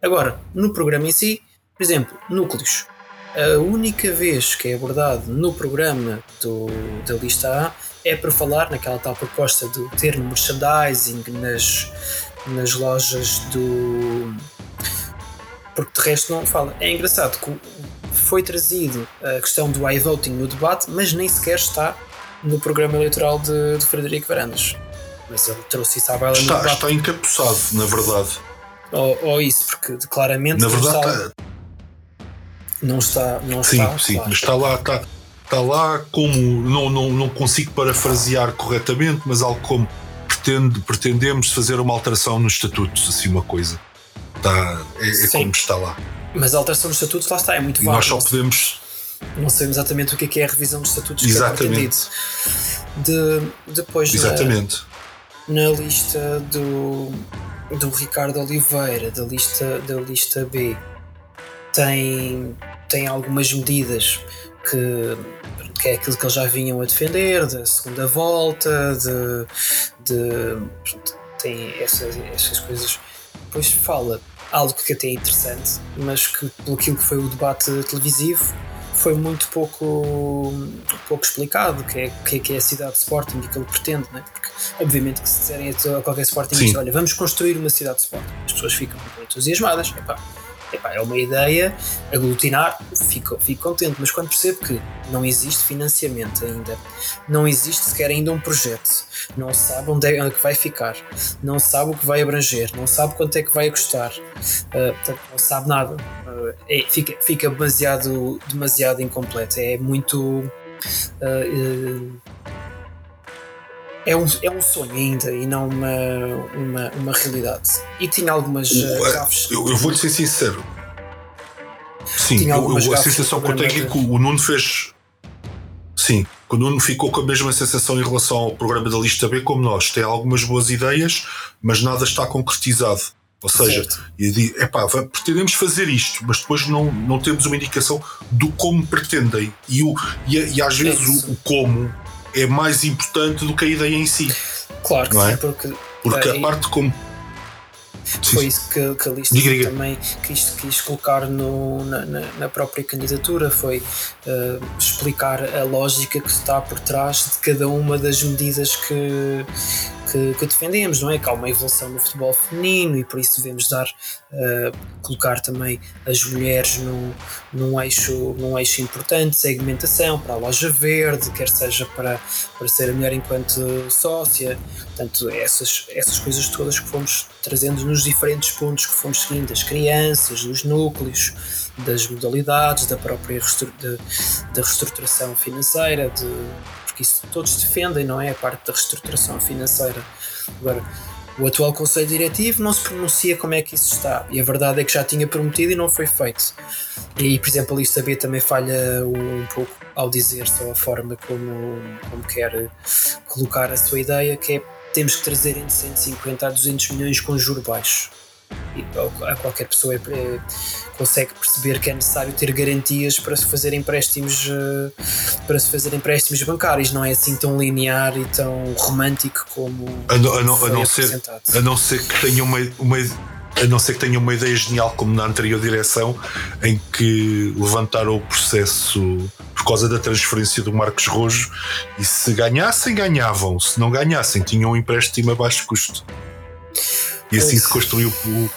Agora, no programa em si, por exemplo, núcleos. A única vez que é abordado no programa do, da lista A é para falar naquela tal proposta de ter merchandising nas, nas lojas do. Porque de resto não fala. É engraçado que foi trazido a questão do iVoting no debate, mas nem sequer está no programa eleitoral de, de Frederico Varandas. Mas ele trouxe isso à baila está, no debate. Está encapuçado, na verdade. Ou, ou isso, porque claramente. Na verdade, está não está. Não sim, está, sim, mas está lá, está, está lá como. Não, não, não consigo parafrasear corretamente, mas algo como pretende, pretendemos fazer uma alteração nos estatutos, assim, uma coisa. Está, é, é como está lá. Mas a alteração dos estatutos lá está, é muito vago. Nós só podemos. Não sabemos exatamente o que é, que é a revisão dos estatutos exatamente. que é de, depois Exatamente. Na, na lista do, do Ricardo Oliveira, da lista, da lista B, tem tem algumas medidas que, que é aquilo que eles já vinham a defender, da segunda volta, de, de tem essas, essas coisas. Depois fala algo que até é interessante, mas que pelo que foi o debate televisivo foi muito pouco, pouco explicado o que é, que, é, que é a cidade de Sporting e o que ele pretende, né? porque obviamente que se disserem a qualquer Sporting, olha, vamos construir uma cidade de Sporting, as pessoas ficam entusiasmadas, epá, epá, é uma ideia, aglutinar, fico, fico contente, mas quando percebo que não existe financiamento ainda, não existe sequer ainda um projeto, não sabe onde é que vai ficar, não sabe o que vai abranger, não sabe quanto é que vai custar, uh, portanto, não sabe nada, uh, é, fica, fica demasiado, demasiado incompleto, é muito. Uh, é um, é um sonho ainda e não uma, uma, uma realidade. E tinha algumas uh, gafes. Eu, eu vou-lhe ser sincero. Sim, eu, eu, a sensação que eu tenho é que o Nuno fez. Sim, o Nuno ficou com a mesma sensação em relação ao programa da lista B como nós. Tem algumas boas ideias, mas nada está concretizado. Ou seja, epá, pretendemos fazer isto, mas depois não, não temos uma indicação do como pretendem. E, o, e, e às vezes o, o como é mais importante do que a ideia em si. Claro que é? porque, porque a parte como. Foi isso que, que a lista diga, diga. também quis, quis colocar no, na, na, própria candidatura, foi uh, explicar a lógica que está por trás de cada uma das medidas que, que, que, defendemos, não é? Que há uma evolução no futebol feminino e por isso devemos dar, colocar também as mulheres num, num, eixo, num eixo importante, segmentação para a loja verde, quer seja para, para ser a mulher enquanto sócia, portanto, essas, essas coisas todas que fomos trazendo nos diferentes pontos que fomos seguindo, das crianças, dos núcleos, das modalidades, da própria da reestruturação financeira, de porque isso todos defendem, não é? A parte da reestruturação financeira. Agora, o atual Conselho Diretivo não se pronuncia como é que isso está, e a verdade é que já tinha prometido e não foi feito. E, por exemplo, a lista B também falha um pouco ao dizer só a forma como, como quer colocar a sua ideia, que é temos que trazer entre 150 a 200 milhões com juros baixos a qualquer pessoa é, é, consegue perceber que é necessário ter garantias para se fazer empréstimos uh, para se fazer empréstimos bancários. Não é assim tão linear e tão romântico como a não, a não, a não ser a não ser que tenha uma, uma a não ser que tenha uma ideia genial como na anterior direção, em que levantaram o processo por causa da transferência do Marcos Rojo e se ganhassem, ganhavam, se não ganhassem, tinham um empréstimo a baixo custo. E assim se construiu o,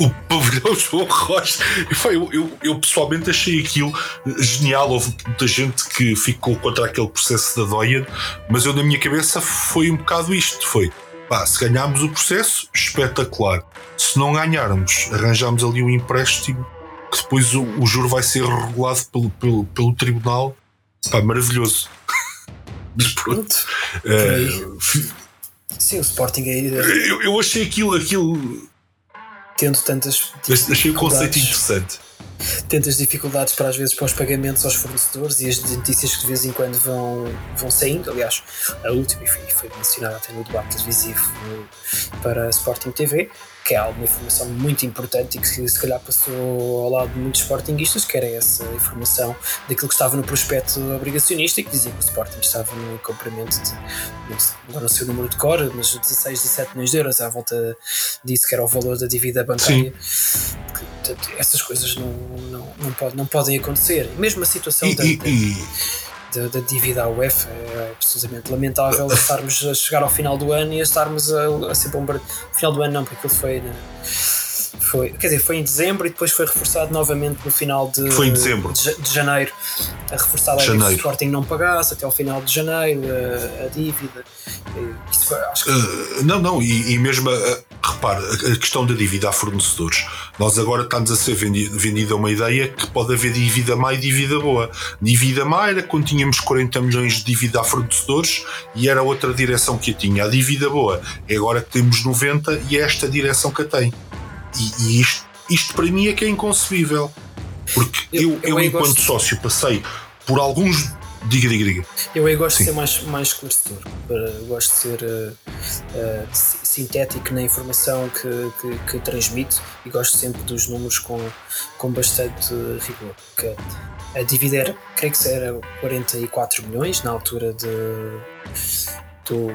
o pavilhão João Rocha. Eu, eu, eu, pessoalmente achei aquilo genial. Houve muita gente que ficou contra aquele processo da Doyen, mas eu, na minha cabeça, foi um bocado isto: foi pá, se ganharmos o processo, espetacular. Se não ganharmos, arranjamos ali um empréstimo que depois o, o juro vai ser regulado pelo, pelo, pelo tribunal. Pá, maravilhoso. Mas pronto. Uh, Sim, o Sporting aí. Eu, eu achei aquilo, aquilo tendo tantas. Achei o conceito interessante. Tantas dificuldades para às vezes para os pagamentos aos fornecedores e as notícias que de vez em quando vão, vão saindo. Aliás, a última, e foi, mencionada até no debate televisivo para Sporting TV, que é alguma informação muito importante e que se calhar passou ao lado de muitos Sportingistas, que era essa informação daquilo que estava no prospecto obrigacionista e que dizia que o Sporting estava no comprimento de, agora não sei o número de cor, mas 16, 17 milhões de euros, à volta disso que era o valor da dívida bancária. Que, essas coisas não, não, não, pode, não podem acontecer. E mesmo a situação e, da, e, da, da, dívida à UEFA é precisamente lamentável estarmos a chegar ao final do ano e a estarmos a, a ser bombardear. Final do ano não, porque aquilo foi. Foi, quer dizer, foi em dezembro e depois foi reforçado novamente no final de, foi em dezembro. de, de janeiro. A reforçada que o Sporting não pagasse até ao final de janeiro a, a dívida. Acho que... Uh, não, não, e, e mesmo, uh, repare, a, questão da dívida a fornecedores. Nós agora estamos a ser vendida uma ideia que pode haver dívida má e dívida boa. Dívida má era quando tínhamos 40 milhões de dívida a fornecedores e era outra direção que a tinha. A dívida boa é agora que temos 90 e é esta direção que a tem. E, e isto, isto para mim é que é inconcebível. Porque eu, eu, eu enquanto gosto... sócio, passei por alguns. Diga, diga, diga. Eu aí gosto Sim. de ser mais, mais esclarecedor. Gosto de ser uh, uh, sintético na informação que, que, que, transmito e gosto sempre dos números com, com bastante rigor. Que a dívida era, creio que era 44 milhões na altura de, do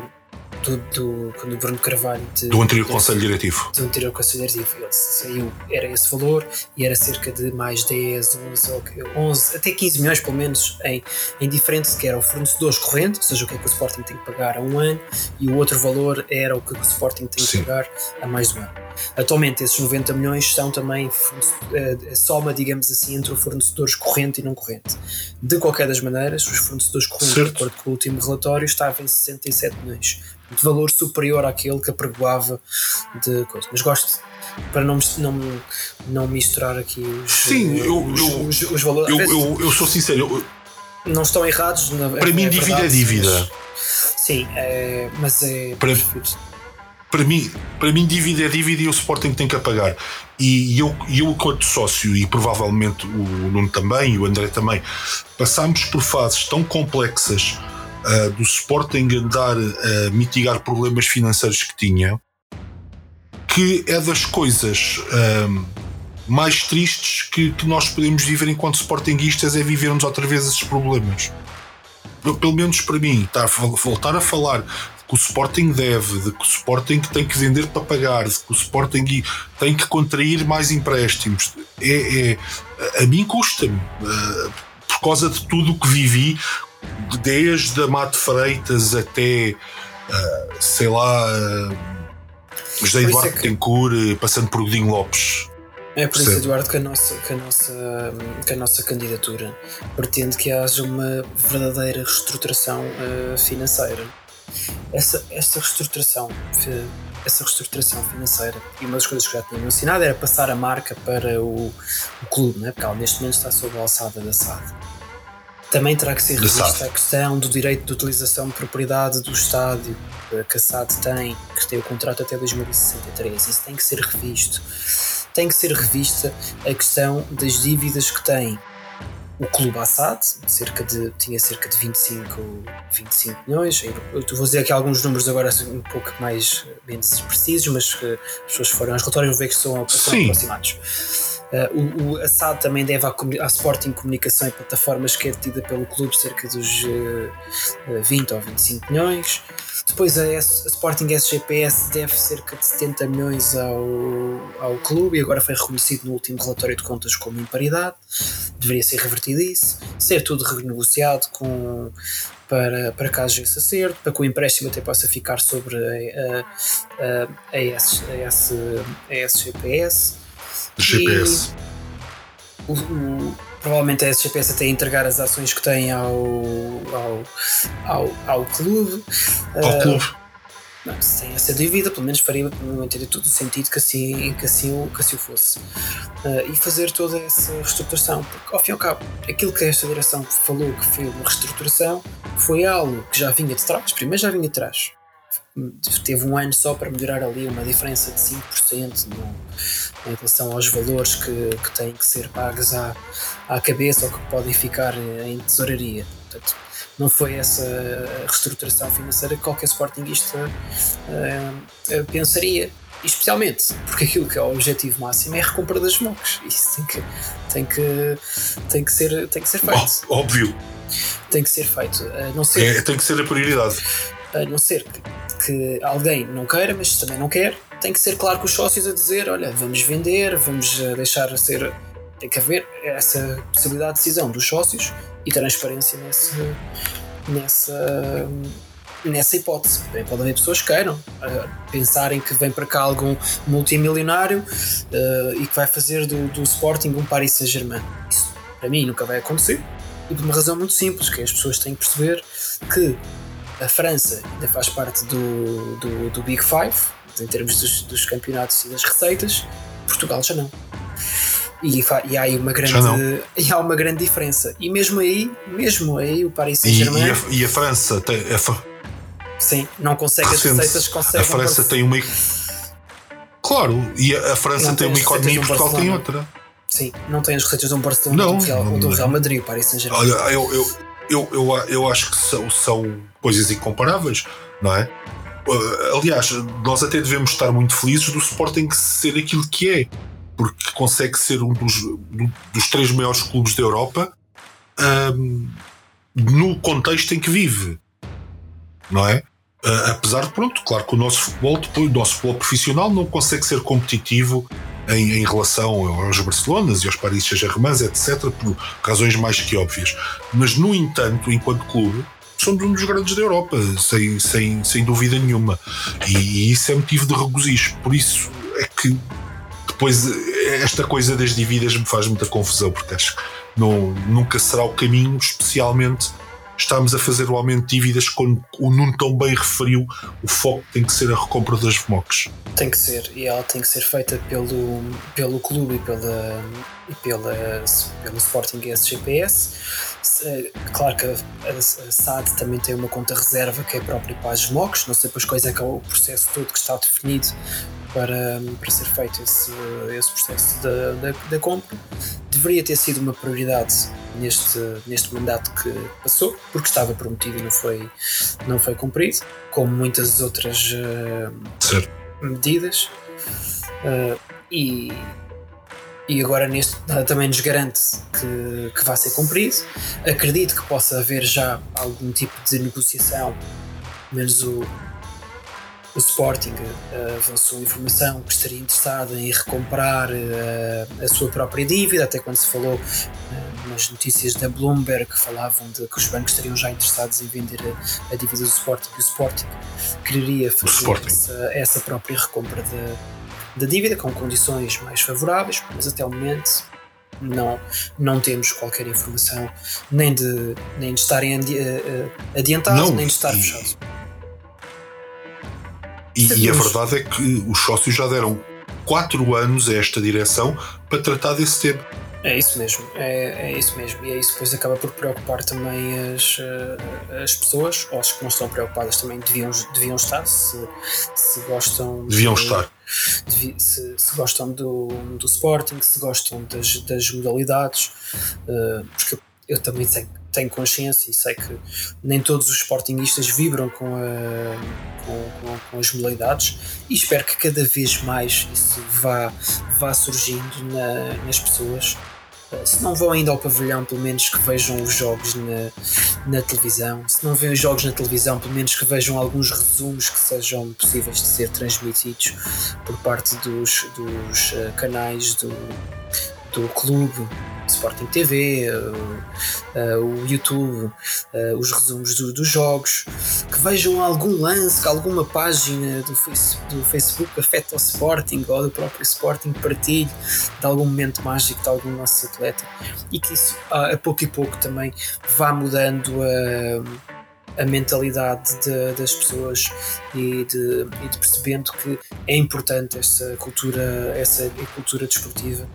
do, do, quando o Bruno Carvalho de, do anterior Conselho Diretivo. do anterior Conselho Diretivo. Ele saiu, era esse valor e era cerca de mais 10, 11, 11 até 15 milhões pelo menos em, em diferente que era o fornecedores corrente, ou seja o que é que o Sporting tem que pagar a um ano e o outro valor era o que o Sporting tem que pagar a mais de um ano. Atualmente esses 90 milhões são também eh, a soma digamos assim entre fornecedores corrente e não corrente. De qualquer das maneiras os fornecedores correntes de acordo com o último relatório estavam em 67 milhões de valor superior àquele que apregoava de coisa. Mas gosto para não, não, não misturar aqui os, Sim, eu, os, eu, os, os valores. Eu, eu, eu, sou sincero. Não estão errados. Na, para é, mim, é dívida é dívida. Mas, sim, é, mas é. Para, para, mim, para mim, dívida é dívida e o Sporting tem que apagar. E eu, eu enquanto sócio, e provavelmente o Nuno também e o André também, passámos por fases tão complexas uh, do Sporting andar a mitigar problemas financeiros que tinha, que é das coisas uh, mais tristes que, que, nós podemos viver enquanto Sportingistas é vivermos outra vez esses problemas. Pelo menos para mim, estar, voltar a falar que o Sporting deve, de que o Sporting tem que vender para pagar, de que o Sporting tem que contrair mais empréstimos. É, é a mim custa-me, uh, por causa de tudo o que vivi desde a Mato Freitas até, uh, sei lá, uh, José Eduardo é que... Tencourt, passando por Godinho Lopes. É por isso, Eduardo, que a, nossa, que, a nossa, que a nossa candidatura pretende que haja uma verdadeira reestruturação uh, financeira. Essa, essa reestruturação essa reestruturação financeira e uma das coisas que já tinha mencionado era passar a marca para o, o clube, né? porque ela neste momento está sob a alçada da SAD. Também terá que ser revista a questão do direito de utilização de propriedade do estádio que a SAD tem, que tem o contrato até 2063. Isso tem que ser revisto. Tem que ser revista a questão das dívidas que tem o clube Assad, cerca de, tinha cerca de 25, 25 milhões. Eu vou dizer aqui alguns números agora um pouco mais menos precisos, mas que as pessoas foram aos relatórios vão ver que são, são aproximados. Uh, o, o Assad também deve à, à, Sporting Comunicação e Plataformas, que é detida pelo clube, cerca dos uh, 20 ou 25 milhões. Depois a, S, a, Sporting SGPS deve cerca de 70 milhões ao, ao clube e agora foi reconhecido no último relatório de contas como imparidade. Deveria ser revertido isso, ser tudo renegociado com, para, para caso de acerto, para que o empréstimo até possa ficar sobre a, a, a, S, a, S, a SGPS. GPS. E o, o, provavelmente a SGPS até entregar as ações que tem ao, ao, ao, ao clube. Ao uh, clube. Não, sem essa dívida, pelo menos faria entender todo o sentido que assim, que assim, que assim fosse. Uh, e fazer toda essa reestruturação, porque ao fim e ao cabo, aquilo que esta direção falou que foi uma reestruturação foi algo que já vinha de trás, primeiro já vinha de trás. Teve um ano só para melhorar ali uma diferença de 5% no, em relação aos valores que, que têm que ser pagos à, à cabeça ou que podem ficar em tesouraria. Portanto, não foi essa reestruturação financeira que qualquer sportinguista uh, pensaria. especialmente porque aquilo que é o objetivo máximo é a recompra das mocos. Isso tem que, tem que, tem que, ser, tem que ser feito. Óbvio. Tem que ser feito. A não ser, é, tem que ser a prioridade. A não ser que, que alguém não queira, mas também não quer, tem que ser claro com os sócios a dizer: olha, vamos vender, vamos deixar ser tem que haver essa possibilidade de decisão dos sócios e transparência nesse, nessa, nessa hipótese. Bem, pode haver pessoas que queiram uh, pensarem que vem para cá algum multimilionário uh, e que vai fazer do, do Sporting um Paris Saint-Germain. Isso para mim nunca vai acontecer e por uma razão muito simples, que é as pessoas têm que perceber que a França ainda faz parte do, do, do Big Five em termos dos, dos campeonatos e das receitas, Portugal já não. E, e, há aí uma grande, e há uma grande diferença. E mesmo aí, mesmo aí, o Paris Saint-Germain. E, a, e, a, França tem. A, sim, não consegue as receitas consegue. A França tem uma. Claro, e a, França tem, tem uma economia e Portugal tem outra. Sim, não tem as receitas de um Barcelona não, do Real, não, do Real Madrid, o Paris Saint-Germain. Olha, eu, eu, eu, eu, eu acho que são, são coisas incomparáveis, não é? Uh, aliás, nós até devemos estar muito felizes do Sporting ser aquilo que é porque consegue ser um dos, dos três maiores clubes da Europa um, no contexto em que vive, não é? Uh, apesar de, pronto, claro que o nosso futebol, depois, o nosso futebol profissional não consegue ser competitivo em, em relação aos Barcelonas e aos Paris Saint-Germain, etc., por razões mais que óbvias. Mas, no entanto, enquanto clube, somos um dos grandes da Europa, sem, sem, sem dúvida nenhuma. E, e isso é motivo de regozijo. Por isso é que depois esta coisa das dívidas me faz muita confusão, porque acho que não, nunca será o caminho, especialmente estamos a fazer o aumento de dívidas quando o Nuno tão bem referiu, o foco tem que ser a recompra das VMOCs. Tem que ser, e ela tem que ser feita pelo, pelo clube e pela, e pela, pelo Sporting SGPS. Claro que a, SAD também tem uma conta reserva que é própria para as VMOCs, não sei depois quais é que é o processo todo que está definido para, para ser feito esse, esse processo da, da, da, compra. Deveria ter sido uma prioridade neste, neste mandato que passou, porque estava prometido e não foi, não foi cumprido, como muitas outras uh, medidas. Uh, e, e agora neste também nos garante que, que vai ser cumprido. Acredito que possa haver já algum tipo de negociação, menos o, o Sporting uh, avançou informação que estaria interessado em recomprar uh, a sua própria dívida, até quando se falou uh, nas notícias da Bloomberg que falavam de que os bancos estariam já interessados em vender a, a dívida do Sporting e o Sporting quereria fazer essa, essa, própria recompra da dívida com condições mais favoráveis, mas até o momento não, não temos qualquer informação nem de, nem de estarem adi adiantado, não, nem de estar e... fechado. E, e, a verdade é que os sócios já deram quatro anos a esta direção para tratar desse tema. É isso mesmo, é, é isso mesmo. E é isso que depois acaba por preocupar também as, eh, as pessoas, ou as que não estão preocupadas também deviam, deviam estar, se, se gostam. Deviam de, estar. De, se, se, gostam do, do Sporting, se gostam das, das modalidades, uh, porque eu também sei, tenho consciência e sei que nem todos os Sportingistas vibram com a com, com, as modalidades e espero que cada vez mais isso vá, vá surgindo na, nas pessoas. Uh, se não vão ainda ao pavilhão, pelo menos que vejam os jogos na, na televisão. Se não veem os jogos na televisão, pelo menos que vejam alguns resumos que sejam possíveis de ser transmitidos por parte dos, dos uh, canais do, do clube Sporting TV, uh, uh, o YouTube, uh, os resumos do, dos jogos, que vejam algum lance, alguma página do, face, do Facebook afeta o Sporting ou do próprio Sporting partilhe de algum momento mágico de algum nosso atleta. E que isso a pouco e pouco também vá mudando a a mentalidade de, das pessoas e de, e de, percebendo que é importante essa cultura, essa cultura desportiva,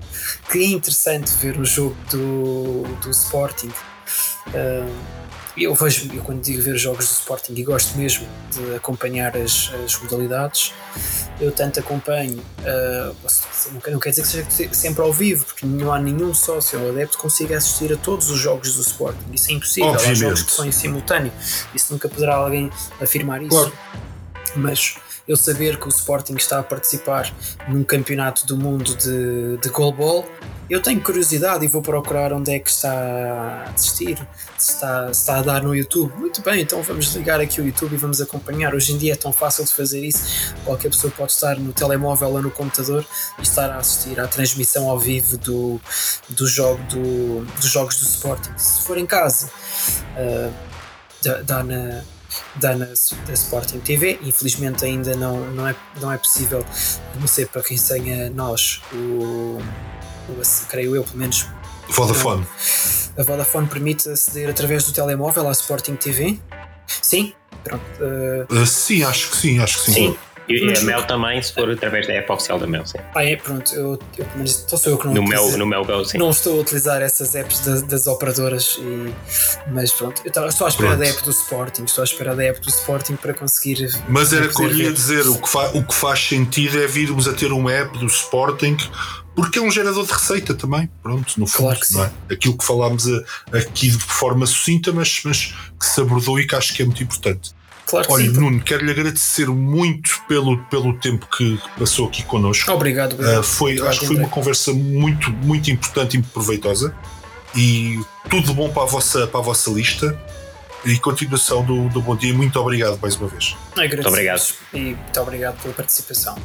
que é interessante ver o jogo do, do Sporting. Uh, eu vejo, eu quando digo ver jogos do Sporting e gosto mesmo de acompanhar as, as modalidades, eu tanto acompanho, uh, não quer dizer que seja sempre ao vivo, porque não há nenhum sócio ou adepto que consiga assistir a todos os jogos do Sporting. Isso é impossível. Obviamente. Há jogos que são em simultâneo. Isso nunca poderá alguém afirmar isso. Claro. Mas eu saber que o Sporting está a participar num campeonato do mundo de, de goalball, eu tenho curiosidade e vou procurar onde é que está a assistir, se está, se está a dar no YouTube. Muito bem, então vamos ligar aqui o YouTube e vamos acompanhar. Hoje em dia é tão fácil de fazer isso, qualquer pessoa pode estar no telemóvel ou no computador e estar a assistir à transmissão ao vivo do, do jogo do, dos jogos do Sporting. Se for em casa, uh, dá, dá na da, na, Sporting TV. Infelizmente ainda não, não, é, não é possível, não sei para quem tenha nós, o, o creio eu pelo menos. Vodafone. A Vodafone permite aceder através do telemóvel à Sporting TV. Sim, pronto. Uh, sim, acho que sim, acho que sim. Sim, e a Mel também, se for através da app oficial da Mel, sim. Ah, é, pronto. Eu, eu, então sou eu que não no meu, no meu Go, sim. Não estou a utilizar essas apps das, das operadoras, e, mas pronto. Eu estou à espera pronto. da app do Sporting. Estou à espera da app do Sporting para conseguir. Mas era que eu ia dizer: o que, o que faz sentido é virmos a ter uma app do Sporting porque é um gerador de receita também, pronto, no fundo, claro não é? Aquilo que falámos aqui de forma sucinta, mas, mas que se abordou e que acho que é muito importante. Claro que Olha, sim. Nuno, quero-lhe agradecer muito pelo, pelo tempo que passou aqui connosco. Obrigado. obrigado. Uh, foi, acho que foi uma conversa muito, muito importante e muito proveitosa. E tudo bom para a vossa, para a vossa lista. E continuação do, do bom dia. Muito obrigado mais uma vez. Muito obrigado. E muito obrigado pela participação.